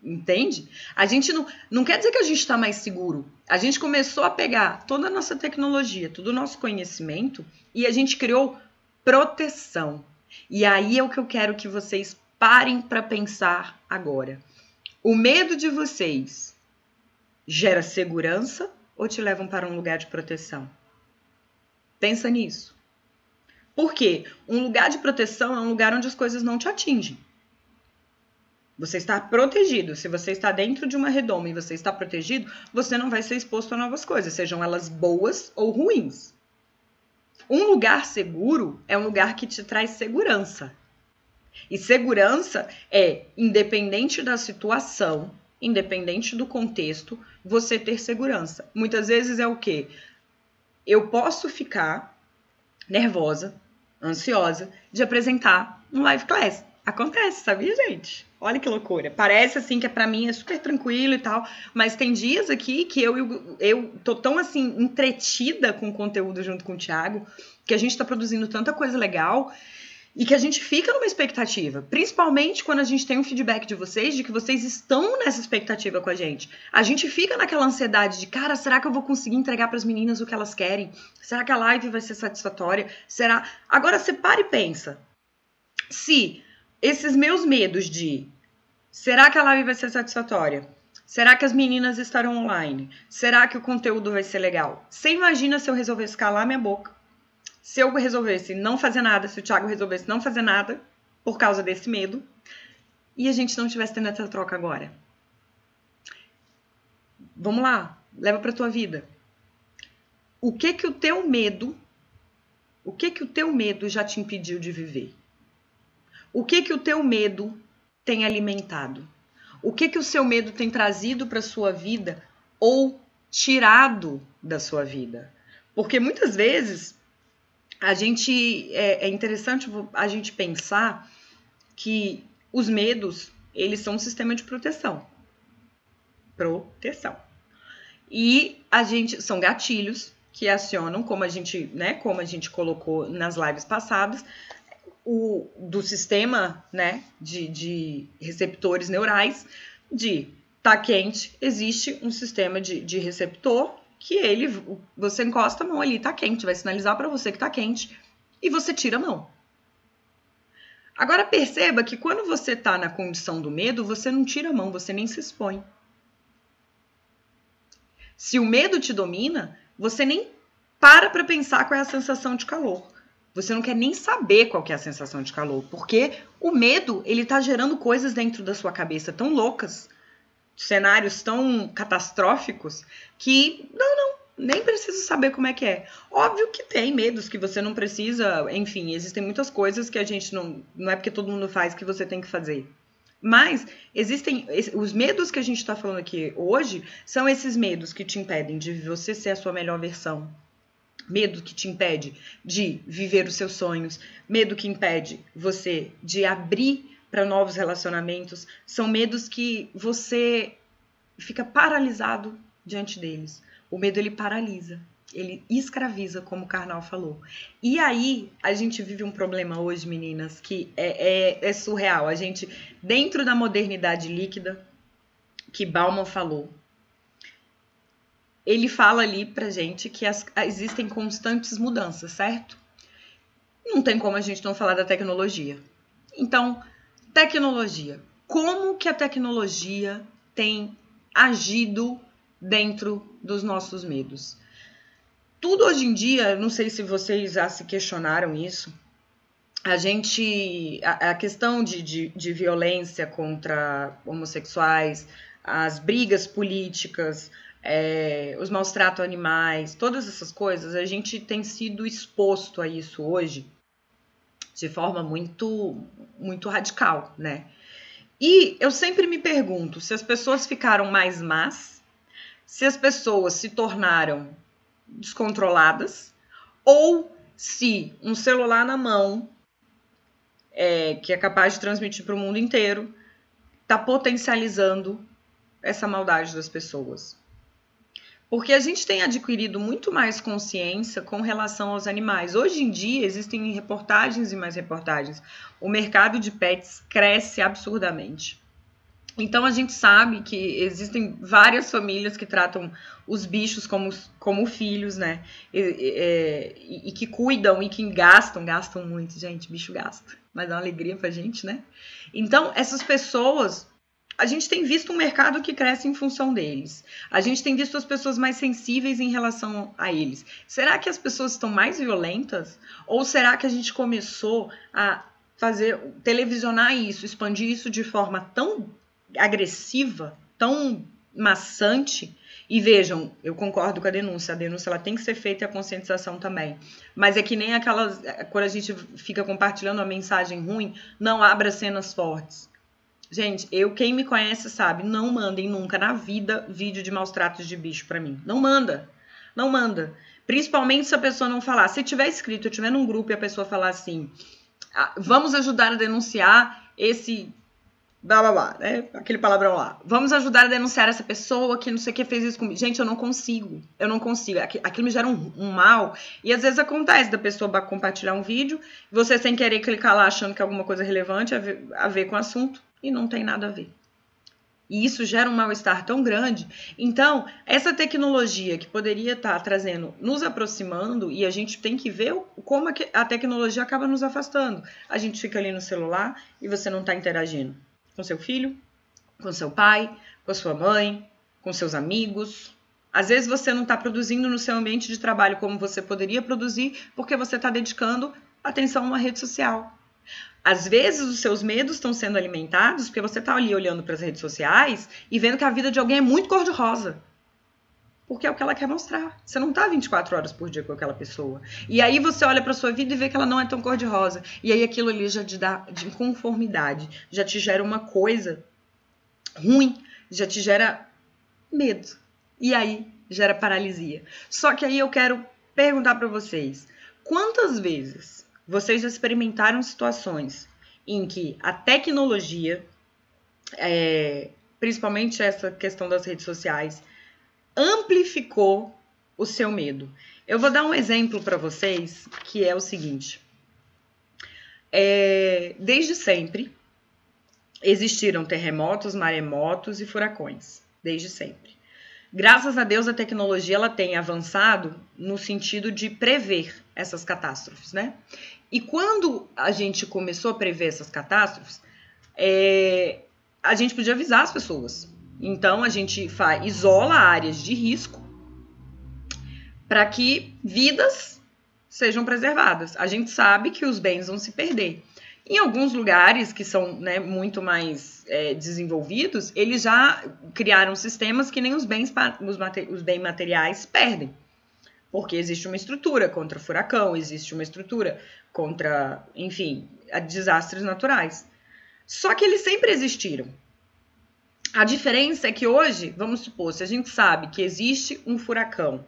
Entende? A gente não, não quer dizer que a gente está mais seguro. A gente começou a pegar toda a nossa tecnologia, todo o nosso conhecimento e a gente criou proteção. E aí é o que eu quero que vocês parem para pensar agora. O medo de vocês gera segurança ou te levam para um lugar de proteção? Pensa nisso. Por quê? Um lugar de proteção é um lugar onde as coisas não te atingem. Você está protegido. Se você está dentro de uma redoma e você está protegido, você não vai ser exposto a novas coisas, sejam elas boas ou ruins. Um lugar seguro é um lugar que te traz segurança. E segurança é, independente da situação, independente do contexto, você ter segurança. Muitas vezes é o quê? Eu posso ficar nervosa, ansiosa de apresentar um live class. Acontece, sabia, gente? Olha que loucura. Parece assim que é para mim é super tranquilo e tal, mas tem dias aqui que eu, eu, eu tô tão assim entretida com o conteúdo junto com o Thiago, que a gente tá produzindo tanta coisa legal e que a gente fica numa expectativa, principalmente quando a gente tem um feedback de vocês de que vocês estão nessa expectativa com a gente. A gente fica naquela ansiedade de, cara, será que eu vou conseguir entregar para as meninas o que elas querem? Será que a live vai ser satisfatória? Será? Agora você para e pensa. Se esses meus medos de será que a live vai ser satisfatória? Será que as meninas estarão online? Será que o conteúdo vai ser legal? Você imagina se eu resolvesse calar minha boca? Se eu resolvesse não fazer nada, se o Thiago resolvesse não fazer nada por causa desse medo, e a gente não tivesse tendo essa troca agora? Vamos lá, leva para tua vida. O que que o teu medo, o que que o teu medo já te impediu de viver? O que que o teu medo tem alimentado? O que que o seu medo tem trazido para sua vida ou tirado da sua vida? Porque muitas vezes a gente é, é interessante a gente pensar que os medos eles são um sistema de proteção, proteção. E a gente são gatilhos que acionam, como a gente, né, como a gente colocou nas lives passadas, o, do sistema né, de, de receptores neurais de tá quente, existe um sistema de, de receptor que ele, você encosta a mão ali, tá quente, vai sinalizar para você que tá quente e você tira a mão. Agora perceba que quando você tá na condição do medo, você não tira a mão, você nem se expõe. Se o medo te domina, você nem para para pensar qual é a sensação de calor. Você não quer nem saber qual é a sensação de calor, porque o medo, ele tá gerando coisas dentro da sua cabeça tão loucas, cenários tão catastróficos, que não, não, nem preciso saber como é que é. Óbvio que tem medos que você não precisa, enfim, existem muitas coisas que a gente não, não é porque todo mundo faz que você tem que fazer. Mas existem os medos que a gente está falando aqui hoje são esses medos que te impedem de você ser a sua melhor versão, medo que te impede de viver os seus sonhos, medo que impede você de abrir para novos relacionamentos, são medos que você fica paralisado diante deles. O medo ele paralisa, ele escraviza, como o Karnal falou. E aí a gente vive um problema hoje, meninas, que é, é, é surreal. A gente, dentro da modernidade líquida, que Bauman falou, ele fala ali pra gente que as, existem constantes mudanças, certo? Não tem como a gente não falar da tecnologia. Então, tecnologia. Como que a tecnologia tem agido dentro dos nossos medos? Tudo hoje em dia, não sei se vocês já se questionaram isso, a gente. A, a questão de, de, de violência contra homossexuais, as brigas políticas, é, os maus tratos animais, todas essas coisas, a gente tem sido exposto a isso hoje de forma muito, muito radical, né? E eu sempre me pergunto se as pessoas ficaram mais más, se as pessoas se tornaram descontroladas, ou se um celular na mão, é, que é capaz de transmitir para o mundo inteiro, está potencializando essa maldade das pessoas. Porque a gente tem adquirido muito mais consciência com relação aos animais. Hoje em dia existem reportagens e mais reportagens. O mercado de pets cresce absurdamente. Então a gente sabe que existem várias famílias que tratam os bichos como, como filhos, né? E, e, e, que cuidam e que gastam, gastam muito, gente, bicho gasta. Mas dá uma alegria pra gente, né? Então, essas pessoas a gente tem visto um mercado que cresce em função deles. A gente tem visto as pessoas mais sensíveis em relação a eles. Será que as pessoas estão mais violentas? Ou será que a gente começou a fazer, televisionar isso, expandir isso de forma tão agressiva, tão maçante. E vejam, eu concordo com a denúncia. A denúncia ela tem que ser feita e a conscientização também. Mas é que nem aquelas. Quando a gente fica compartilhando uma mensagem ruim, não abra cenas fortes. Gente, eu, quem me conhece sabe, não mandem nunca na vida vídeo de maus tratos de bicho para mim. Não manda. Não manda. Principalmente se a pessoa não falar. Se tiver escrito, eu tiver num grupo e a pessoa falar assim: ah, vamos ajudar a denunciar esse blá blá blá, né? Aquele palavrão lá. Vamos ajudar a denunciar essa pessoa que não sei o que fez isso comigo. Gente, eu não consigo. Eu não consigo. Aquilo me gera um, um mal. E às vezes acontece da pessoa compartilhar um vídeo, você sem querer clicar lá achando que é alguma coisa relevante a ver, a ver com o assunto e não tem nada a ver. E isso gera um mal-estar tão grande. Então, essa tecnologia que poderia estar trazendo, nos aproximando, e a gente tem que ver como a tecnologia acaba nos afastando. A gente fica ali no celular e você não está interagindo com seu filho, com seu pai, com sua mãe, com seus amigos. Às vezes você não está produzindo no seu ambiente de trabalho como você poderia produzir, porque você está dedicando atenção a uma rede social. Às vezes os seus medos estão sendo alimentados porque você está ali olhando para as redes sociais e vendo que a vida de alguém é muito cor-de-rosa. Porque é o que ela quer mostrar. Você não tá 24 horas por dia com aquela pessoa. E aí você olha para sua vida e vê que ela não é tão cor-de-rosa. E aí aquilo ali já te dá de inconformidade, já te gera uma coisa ruim, já te gera medo. E aí gera paralisia. Só que aí eu quero perguntar para vocês: quantas vezes vocês já experimentaram situações em que a tecnologia, é, principalmente essa questão das redes sociais, amplificou o seu medo. Eu vou dar um exemplo para vocês que é o seguinte: é, desde sempre existiram terremotos, maremotos e furacões, desde sempre. Graças a Deus a tecnologia ela tem avançado no sentido de prever essas catástrofes, né? E quando a gente começou a prever essas catástrofes, é, a gente podia avisar as pessoas. Então a gente faz, isola áreas de risco para que vidas sejam preservadas. A gente sabe que os bens vão se perder. Em alguns lugares que são né, muito mais é, desenvolvidos, eles já criaram sistemas que nem os bens, os, os bens materiais perdem. Porque existe uma estrutura contra furacão, existe uma estrutura contra, enfim, desastres naturais. Só que eles sempre existiram. A diferença é que hoje, vamos supor, se a gente sabe que existe um furacão,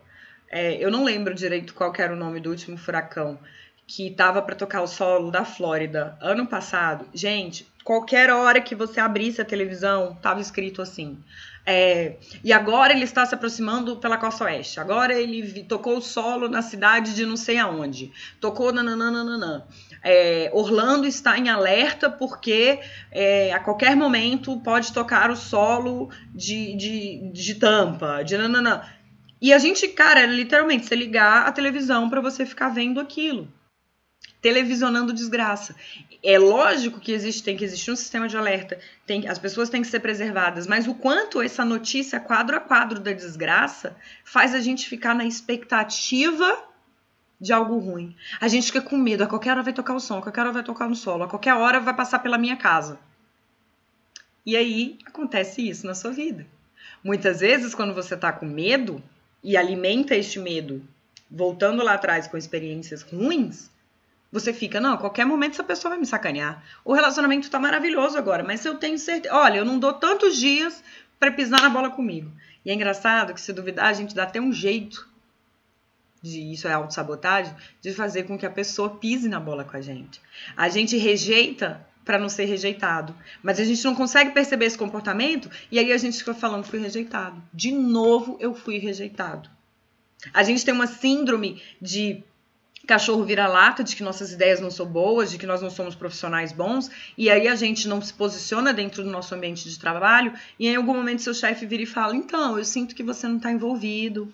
é, eu não lembro direito qual era o nome do último furacão, que estava para tocar o solo da Flórida ano passado. Gente, qualquer hora que você abrisse a televisão, estava escrito assim. É, e agora ele está se aproximando pela costa oeste. Agora ele tocou o solo na cidade de não sei aonde. Tocou nananana. É, Orlando está em alerta porque é, a qualquer momento pode tocar o solo de, de, de tampa, de nananã. E a gente, cara, literalmente você ligar a televisão para você ficar vendo aquilo televisionando desgraça. É lógico que existe, tem que existir um sistema de alerta, tem, as pessoas têm que ser preservadas, mas o quanto essa notícia, quadro a quadro da desgraça, faz a gente ficar na expectativa de algo ruim. A gente fica com medo, a qualquer hora vai tocar o som, a qualquer hora vai tocar no solo, a qualquer hora vai passar pela minha casa. E aí acontece isso na sua vida. Muitas vezes, quando você está com medo e alimenta este medo, voltando lá atrás com experiências ruins, você fica, não, a qualquer momento essa pessoa vai me sacanear. O relacionamento tá maravilhoso agora, mas eu tenho certeza. Olha, eu não dou tantos dias para pisar na bola comigo. E é engraçado que, se duvidar, a gente dá até um jeito de isso é autossabotagem, de fazer com que a pessoa pise na bola com a gente. A gente rejeita para não ser rejeitado, mas a gente não consegue perceber esse comportamento e aí a gente fica falando fui rejeitado. De novo eu fui rejeitado. A gente tem uma síndrome de cachorro vira-lata de que nossas ideias não são boas, de que nós não somos profissionais bons, e aí a gente não se posiciona dentro do nosso ambiente de trabalho, e em algum momento seu chefe vira e fala: Então, eu sinto que você não está envolvido,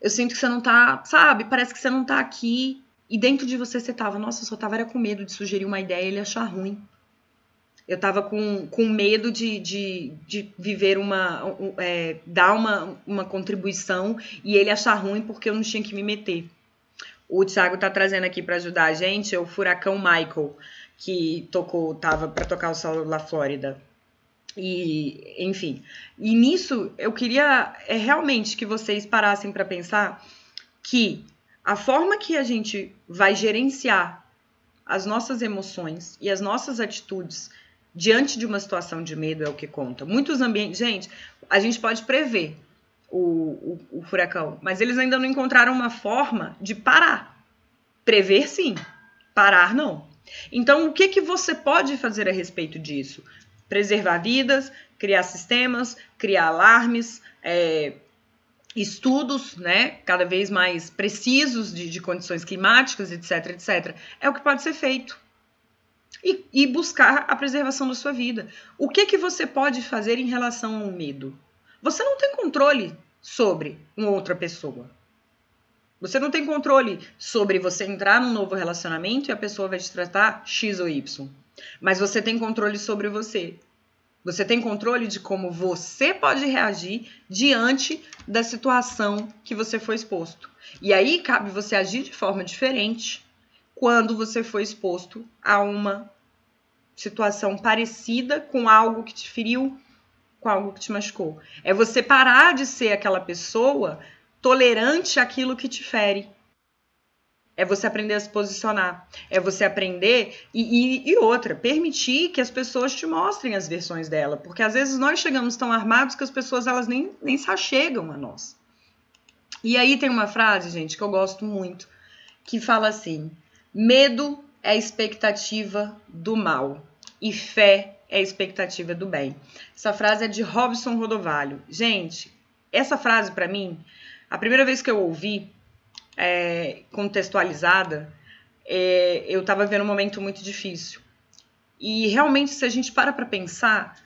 eu sinto que você não está, sabe, parece que você não está aqui. E dentro de você você tava, nossa, eu só tava era com medo de sugerir uma ideia e ele achar ruim. Eu tava com, com medo de, de, de viver uma. Um, é, dar uma, uma contribuição e ele achar ruim porque eu não tinha que me meter. O Thiago tá trazendo aqui para ajudar a gente é o furacão Michael, que tocou, tava para tocar o solo da Flórida. E, enfim. E nisso eu queria é realmente que vocês parassem para pensar que a forma que a gente vai gerenciar as nossas emoções e as nossas atitudes diante de uma situação de medo é o que conta. Muitos ambientes, gente, a gente pode prever o, o, o furacão, mas eles ainda não encontraram uma forma de parar. Prever sim, parar não. Então, o que, que você pode fazer a respeito disso? Preservar vidas, criar sistemas, criar alarmes, é, estudos, né, cada vez mais precisos de, de, condições climáticas, etc, etc, é o que pode ser feito. E, e, buscar a preservação da sua vida. O que que você pode fazer em relação ao medo? Você não tem controle sobre uma outra pessoa. Você não tem controle sobre você entrar num novo relacionamento e a pessoa vai te tratar X ou Y. Mas você tem controle sobre você. Você tem controle de como você pode reagir diante da situação que você foi exposto. E aí cabe você agir de forma diferente quando você foi exposto a uma situação parecida com algo que te feriu, com algo que te machucou. É você parar de ser aquela pessoa tolerante àquilo que te fere é você aprender a se posicionar. É você aprender e, e, e, outra, permitir que as pessoas te mostrem as versões dela. Porque às vezes nós chegamos tão armados que as pessoas elas nem, nem se achegam a nós. E aí tem uma frase, gente, que eu gosto muito, que fala assim: medo é expectativa do mal e fé é a expectativa do bem. Essa frase é de Robson Rodovalho. Gente, essa frase para mim, a primeira vez que eu ouvi, é, contextualizada, é, eu estava vendo um momento muito difícil. E realmente, se a gente para para pensar,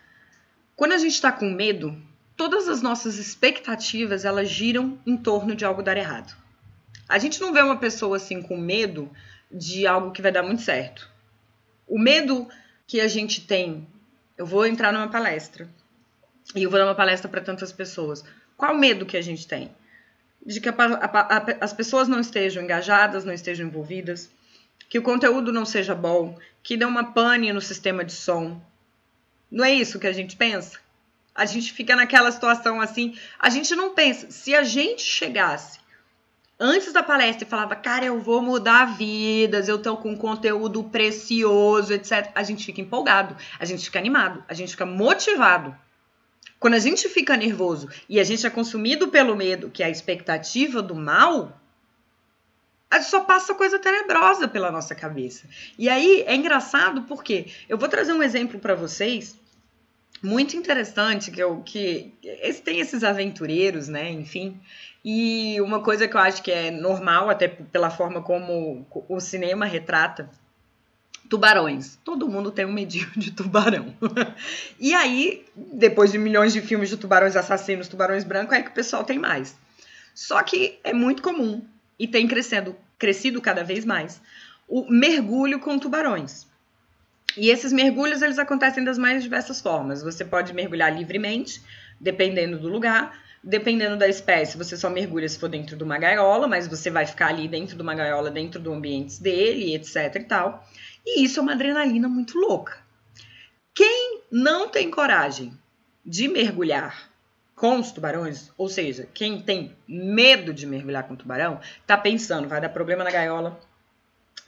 quando a gente está com medo, todas as nossas expectativas elas giram em torno de algo dar errado. A gente não vê uma pessoa assim com medo de algo que vai dar muito certo. O medo que a gente tem, eu vou entrar numa palestra e eu vou dar uma palestra para tantas pessoas. Qual o medo que a gente tem? de que a, a, a, as pessoas não estejam engajadas, não estejam envolvidas, que o conteúdo não seja bom, que dê uma pane no sistema de som. Não é isso que a gente pensa? A gente fica naquela situação assim, a gente não pensa. Se a gente chegasse antes da palestra e falava, cara, eu vou mudar vidas, eu tô com conteúdo precioso, etc., a gente fica empolgado, a gente fica animado, a gente fica motivado. Quando a gente fica nervoso e a gente é consumido pelo medo, que é a expectativa do mal, só passa coisa tenebrosa pela nossa cabeça. E aí é engraçado porque eu vou trazer um exemplo para vocês muito interessante que eu que tem esses aventureiros, né? Enfim, e uma coisa que eu acho que é normal até pela forma como o cinema retrata Tubarões. Todo mundo tem um medinho de tubarão. [LAUGHS] e aí, depois de milhões de filmes de tubarões assassinos, tubarões brancos, é que o pessoal tem mais. Só que é muito comum e tem crescendo, crescido cada vez mais o mergulho com tubarões. E esses mergulhos eles acontecem das mais diversas formas. Você pode mergulhar livremente, dependendo do lugar, dependendo da espécie, você só mergulha se for dentro de uma gaiola, mas você vai ficar ali dentro de uma gaiola, dentro do ambiente dele, etc e tal. E isso é uma adrenalina muito louca. Quem não tem coragem de mergulhar com os tubarões, ou seja, quem tem medo de mergulhar com tubarão, tá pensando, vai dar problema na gaiola,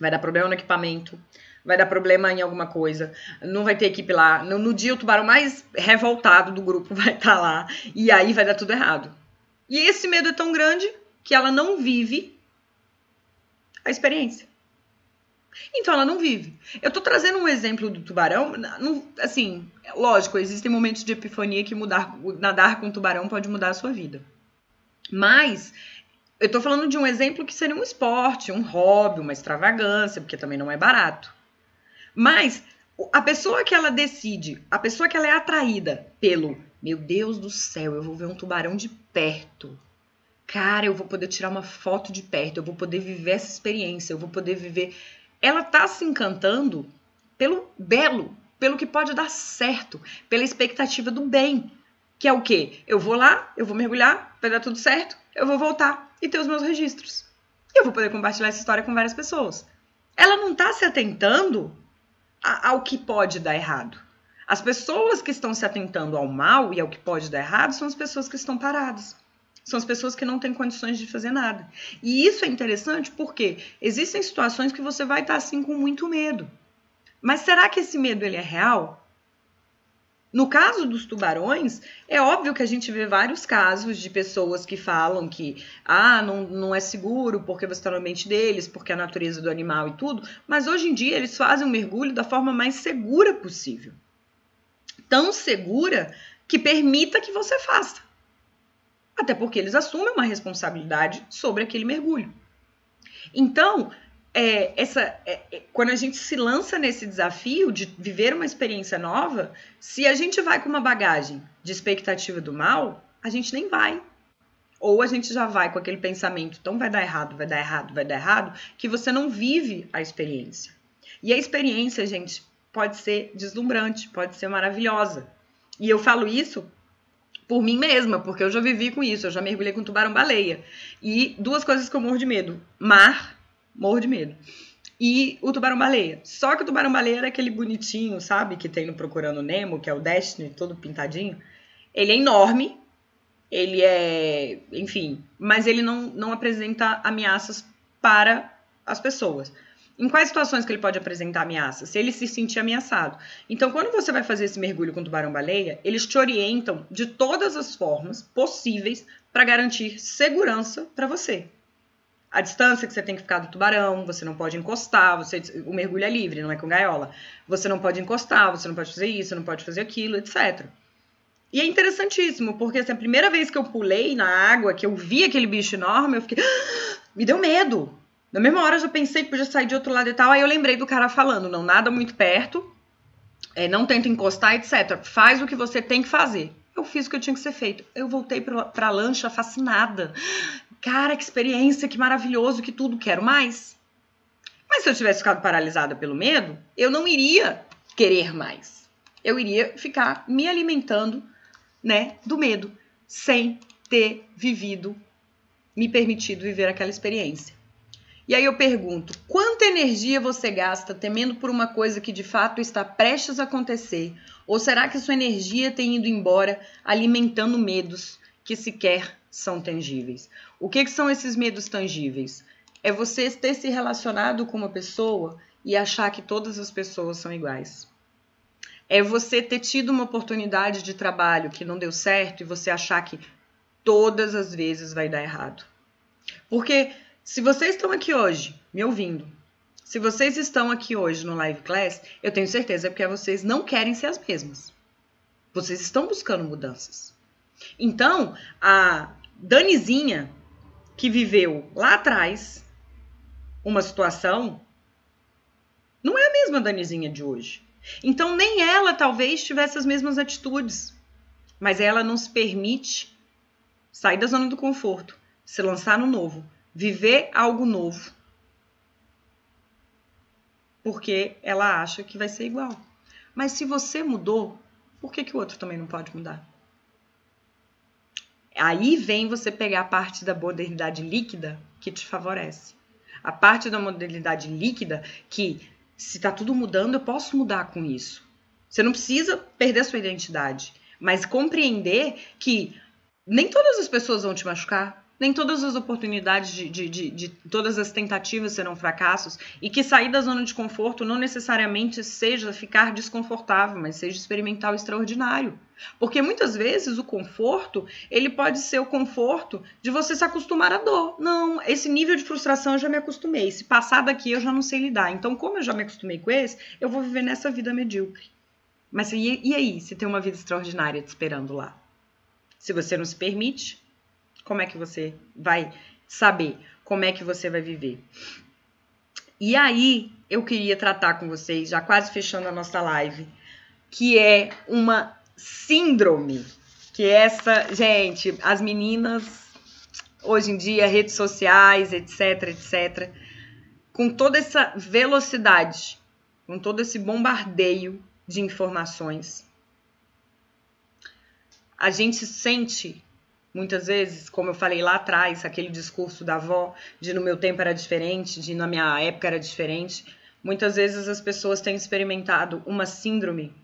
vai dar problema no equipamento, vai dar problema em alguma coisa, não vai ter equipe lá. No, no dia o tubarão mais revoltado do grupo [LAUGHS] vai estar tá lá e aí vai dar tudo errado. E esse medo é tão grande que ela não vive a experiência. Então ela não vive. Eu tô trazendo um exemplo do tubarão, assim, lógico, existem momentos de epifania que mudar, nadar com tubarão pode mudar a sua vida. Mas eu tô falando de um exemplo que seria um esporte, um hobby, uma extravagância, porque também não é barato. Mas a pessoa que ela decide, a pessoa que ela é atraída pelo, meu Deus do céu, eu vou ver um tubarão de perto. Cara, eu vou poder tirar uma foto de perto, eu vou poder viver essa experiência, eu vou poder viver ela está se encantando pelo belo, pelo que pode dar certo, pela expectativa do bem, que é o quê? Eu vou lá, eu vou mergulhar, vai dar tudo certo, eu vou voltar e ter os meus registros. Eu vou poder compartilhar essa história com várias pessoas. Ela não está se atentando ao que pode dar errado. As pessoas que estão se atentando ao mal e ao que pode dar errado são as pessoas que estão paradas. São as pessoas que não têm condições de fazer nada. E isso é interessante porque existem situações que você vai estar assim com muito medo. Mas será que esse medo ele é real? No caso dos tubarões, é óbvio que a gente vê vários casos de pessoas que falam que ah, não, não é seguro porque você está no ambiente deles, porque a natureza do animal e tudo, mas hoje em dia eles fazem o mergulho da forma mais segura possível. Tão segura que permita que você faça. Até porque eles assumem uma responsabilidade sobre aquele mergulho. Então, é, essa, é, é, quando a gente se lança nesse desafio de viver uma experiência nova, se a gente vai com uma bagagem de expectativa do mal, a gente nem vai. Ou a gente já vai com aquele pensamento, então vai dar errado, vai dar errado, vai dar errado, que você não vive a experiência. E a experiência, gente, pode ser deslumbrante, pode ser maravilhosa. E eu falo isso por mim mesma, porque eu já vivi com isso, eu já mergulhei com tubarão-baleia. E duas coisas que eu morro de medo: mar, morro de medo. E o tubarão-baleia. Só que o tubarão-baleia era aquele bonitinho, sabe? Que tem no Procurando Nemo, que é o Destiny, todo pintadinho. Ele é enorme, ele é. Enfim, mas ele não, não apresenta ameaças para as pessoas. Em quais situações que ele pode apresentar ameaça? Se ele se sentir ameaçado. Então, quando você vai fazer esse mergulho com tubarão-baleia, eles te orientam de todas as formas possíveis para garantir segurança para você. A distância que você tem que ficar do tubarão, você não pode encostar, você, o mergulho é livre, não é com gaiola. Você não pode encostar, você não pode fazer isso, não pode fazer aquilo, etc. E é interessantíssimo, porque assim, a primeira vez que eu pulei na água, que eu vi aquele bicho enorme, eu fiquei. Ah, me deu medo. Na mesma hora eu já pensei que podia sair de outro lado e tal. Aí eu lembrei do cara falando: não nada muito perto, é, não tenta encostar, etc. Faz o que você tem que fazer. Eu fiz o que eu tinha que ser feito. Eu voltei pra, pra lancha fascinada. Cara, que experiência, que maravilhoso, que tudo, quero mais. Mas se eu tivesse ficado paralisada pelo medo, eu não iria querer mais. Eu iria ficar me alimentando, né, do medo, sem ter vivido, me permitido viver aquela experiência. E aí eu pergunto: quanta energia você gasta temendo por uma coisa que de fato está prestes a acontecer? Ou será que sua energia tem ido embora alimentando medos que sequer são tangíveis? O que, que são esses medos tangíveis? É você ter se relacionado com uma pessoa e achar que todas as pessoas são iguais. É você ter tido uma oportunidade de trabalho que não deu certo e você achar que todas as vezes vai dar errado. Porque se vocês estão aqui hoje me ouvindo, se vocês estão aqui hoje no live class, eu tenho certeza que vocês não querem ser as mesmas. Vocês estão buscando mudanças. Então, a Danizinha que viveu lá atrás uma situação não é a mesma Danizinha de hoje. Então, nem ela talvez tivesse as mesmas atitudes, mas ela não se permite sair da zona do conforto, se lançar no novo, viver algo novo. Porque ela acha que vai ser igual. Mas se você mudou, por que, que o outro também não pode mudar? Aí vem você pegar a parte da modernidade líquida que te favorece. A parte da modernidade líquida que, se tá tudo mudando, eu posso mudar com isso. Você não precisa perder a sua identidade, mas compreender que nem todas as pessoas vão te machucar, nem todas as oportunidades de, de, de, de, todas as tentativas serão fracassos e que sair da zona de conforto não necessariamente seja ficar desconfortável, mas seja experimentar o extraordinário. Porque muitas vezes o conforto, ele pode ser o conforto de você se acostumar à dor. Não, esse nível de frustração eu já me acostumei. Se passar daqui eu já não sei lidar. Então, como eu já me acostumei com esse, eu vou viver nessa vida medíocre. Mas e, e aí, se tem uma vida extraordinária te esperando lá? Se você não se permite, como é que você vai saber como é que você vai viver? E aí, eu queria tratar com vocês, já quase fechando a nossa live, que é uma síndrome. Que é essa, gente, as meninas hoje em dia, redes sociais, etc, etc, com toda essa velocidade, com todo esse bombardeio de informações, a gente sente Muitas vezes, como eu falei lá atrás, aquele discurso da avó de no meu tempo era diferente, de na minha época era diferente. Muitas vezes as pessoas têm experimentado uma síndrome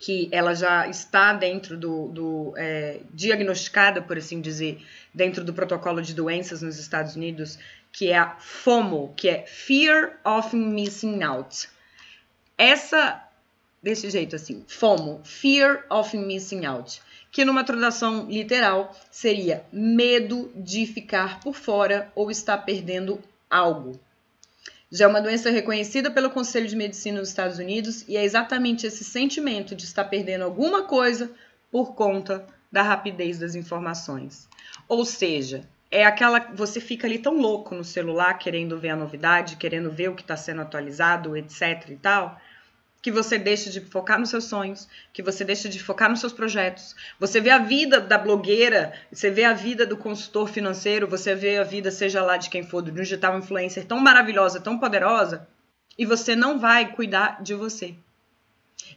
que ela já está dentro do, do é, diagnosticada, por assim dizer, dentro do protocolo de doenças nos Estados Unidos, que é a FOMO, que é Fear of Missing Out. Essa, desse jeito assim, FOMO, Fear of Missing Out, que numa tradução literal seria medo de ficar por fora ou estar perdendo algo. Já é uma doença reconhecida pelo Conselho de Medicina dos Estados Unidos e é exatamente esse sentimento de estar perdendo alguma coisa por conta da rapidez das informações. Ou seja, é aquela você fica ali tão louco no celular querendo ver a novidade, querendo ver o que está sendo atualizado, etc e tal, que você deixa de focar nos seus sonhos, que você deixa de focar nos seus projetos. Você vê a vida da blogueira, você vê a vida do consultor financeiro, você vê a vida, seja lá de quem for, do digital influencer tão maravilhosa, tão poderosa, e você não vai cuidar de você.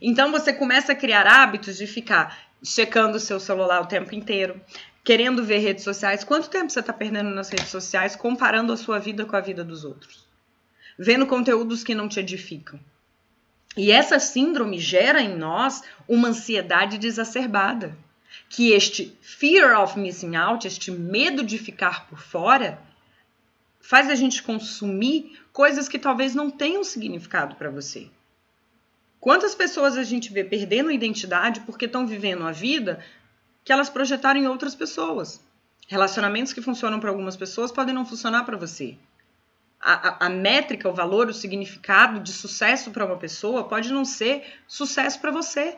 Então você começa a criar hábitos de ficar checando o seu celular o tempo inteiro, querendo ver redes sociais. Quanto tempo você está perdendo nas redes sociais comparando a sua vida com a vida dos outros? Vendo conteúdos que não te edificam e essa síndrome gera em nós uma ansiedade desacerbada, que este fear of missing out, este medo de ficar por fora, faz a gente consumir coisas que talvez não tenham significado para você. Quantas pessoas a gente vê perdendo a identidade porque estão vivendo a vida que elas projetaram em outras pessoas? Relacionamentos que funcionam para algumas pessoas podem não funcionar para você a, a, métrica, o valor, o significado de sucesso para uma pessoa pode não ser sucesso para você.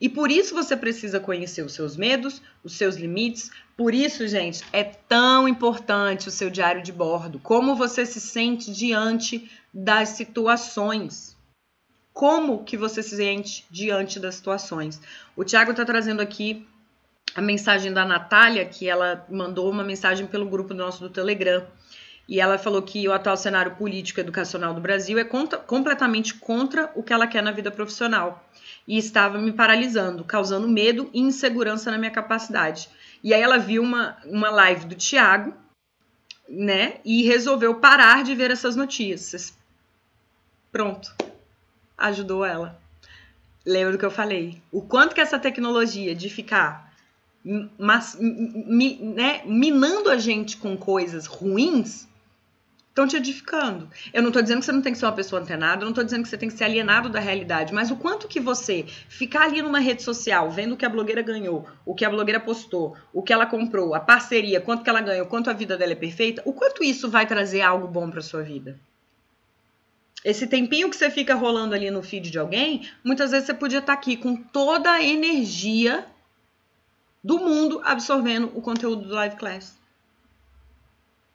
E por isso você precisa conhecer os seus medos, os seus limites. Por isso, gente, é tão importante o seu diário de bordo. Como você se sente diante das situações. Como que você se sente diante das situações. O Tiago está trazendo aqui a mensagem da Natália, que ela mandou uma mensagem pelo grupo nosso do Telegram. E ela falou que o atual cenário político educacional do Brasil é contra, completamente contra o que ela quer na vida profissional. E estava me paralisando, causando medo e insegurança na minha capacidade. E aí ela viu uma, uma live do Tiago, né? E resolveu parar de ver essas notícias. Pronto. Ajudou ela. Lembra do que eu falei? O quanto que essa tecnologia de ficar mas, mi, né, minando a gente com coisas ruins estão te edificando. Eu não estou dizendo que você não tem que ser uma pessoa antenada, eu não estou dizendo que você tem que ser alienado da realidade, mas o quanto que você ficar ali numa rede social, vendo o que a blogueira ganhou, o que a blogueira postou, o que ela comprou, a parceria, quanto que ela ganhou, quanto a vida dela é perfeita, o quanto isso vai trazer algo bom para sua vida? Esse tempinho que você fica rolando ali no feed de alguém, muitas vezes você podia estar tá aqui com toda a energia do mundo absorvendo o conteúdo do live class.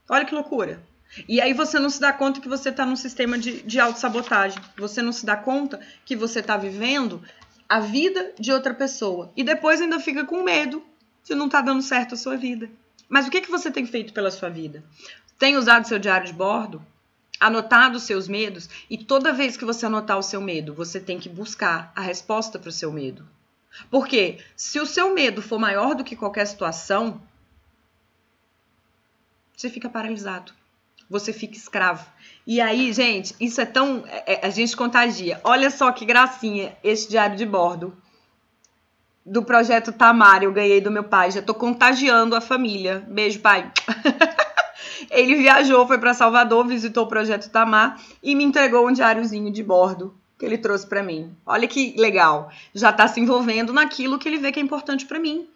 Olha que loucura. E aí você não se dá conta que você está num sistema de, de autossabotagem. Você não se dá conta que você está vivendo a vida de outra pessoa. E depois ainda fica com medo se não está dando certo a sua vida. Mas o que, que você tem feito pela sua vida? Tem usado seu diário de bordo? Anotado os seus medos? E toda vez que você anotar o seu medo, você tem que buscar a resposta para o seu medo. Porque se o seu medo for maior do que qualquer situação, você fica paralisado você fica escravo. E aí, gente, isso é tão. É, é, a gente contagia. Olha só que gracinha esse diário de bordo do projeto Tamar. Eu ganhei do meu pai. Já tô contagiando a família. Beijo, pai. [LAUGHS] Ele viajou, foi para Salvador, visitou o projeto Tamar e me entregou um diáriozinho de bordo que ele trouxe para mim. Olha que legal. Já tá se envolvendo naquilo que ele vê que é importante para mim.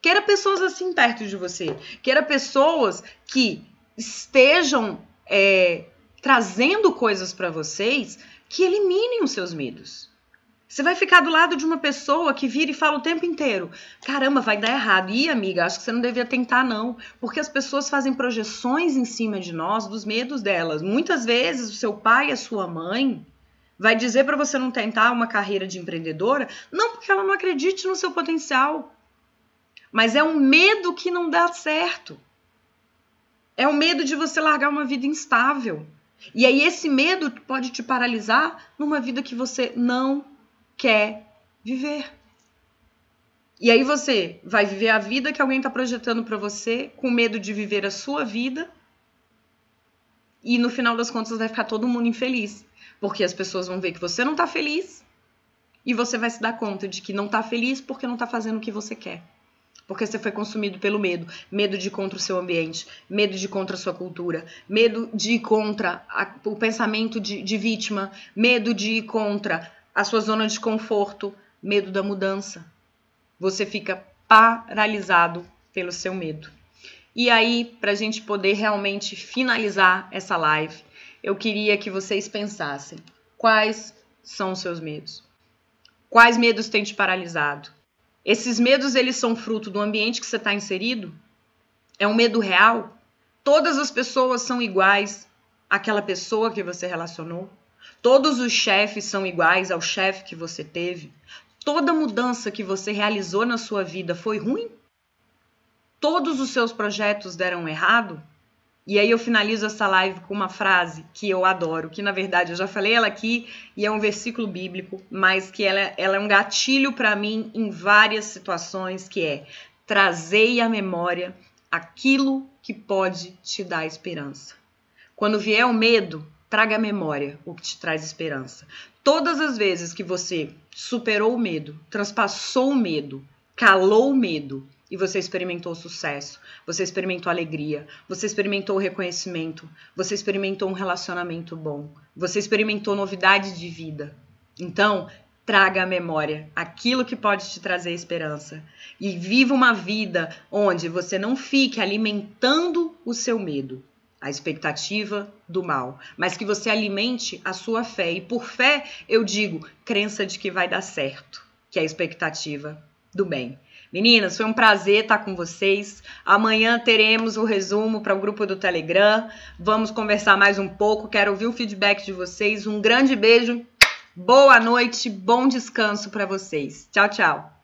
Queira pessoas assim perto de você. Queira pessoas que estejam é, trazendo coisas para vocês que eliminem os seus medos. Você vai ficar do lado de uma pessoa que vira e fala o tempo inteiro: caramba, vai dar errado. E amiga, acho que você não devia tentar, não. Porque as pessoas fazem projeções em cima de nós dos medos delas. Muitas vezes o seu pai a sua mãe vai dizer para você não tentar uma carreira de empreendedora, não porque ela não acredite no seu potencial, mas é um medo que não dá certo. É o medo de você largar uma vida instável. E aí esse medo pode te paralisar numa vida que você não quer viver. E aí você vai viver a vida que alguém está projetando para você, com medo de viver a sua vida. E no final das contas vai ficar todo mundo infeliz, porque as pessoas vão ver que você não está feliz e você vai se dar conta de que não está feliz porque não está fazendo o que você quer. Porque você foi consumido pelo medo. Medo de ir contra o seu ambiente, medo de ir contra a sua cultura, medo de ir contra a, o pensamento de, de vítima, medo de ir contra a sua zona de conforto, medo da mudança você fica paralisado pelo seu medo. E aí, para a gente poder realmente finalizar essa live, eu queria que vocês pensassem quais são os seus medos. Quais medos têm te paralisado? Esses medos, eles são fruto do ambiente que você está inserido? É um medo real? Todas as pessoas são iguais àquela pessoa que você relacionou? Todos os chefes são iguais ao chefe que você teve? toda mudança que você realizou na sua vida foi ruim? Todos os seus projetos deram errado? E aí eu finalizo essa live com uma frase que eu adoro, que na verdade eu já falei ela aqui e é um versículo bíblico, mas que ela, ela é um gatilho para mim em várias situações, que é trazei à memória aquilo que pode te dar esperança. Quando vier o medo, traga à memória o que te traz esperança. Todas as vezes que você superou o medo, transpassou o medo, calou o medo e você experimentou sucesso, você experimentou alegria, você experimentou reconhecimento, você experimentou um relacionamento bom, você experimentou novidade de vida. Então, traga à memória aquilo que pode te trazer esperança e viva uma vida onde você não fique alimentando o seu medo, a expectativa do mal, mas que você alimente a sua fé. E por fé, eu digo, crença de que vai dar certo, que é a expectativa do bem. Meninas, foi um prazer estar com vocês. Amanhã teremos o resumo para o grupo do Telegram. Vamos conversar mais um pouco. Quero ouvir o feedback de vocês. Um grande beijo, boa noite, bom descanso para vocês. Tchau, tchau.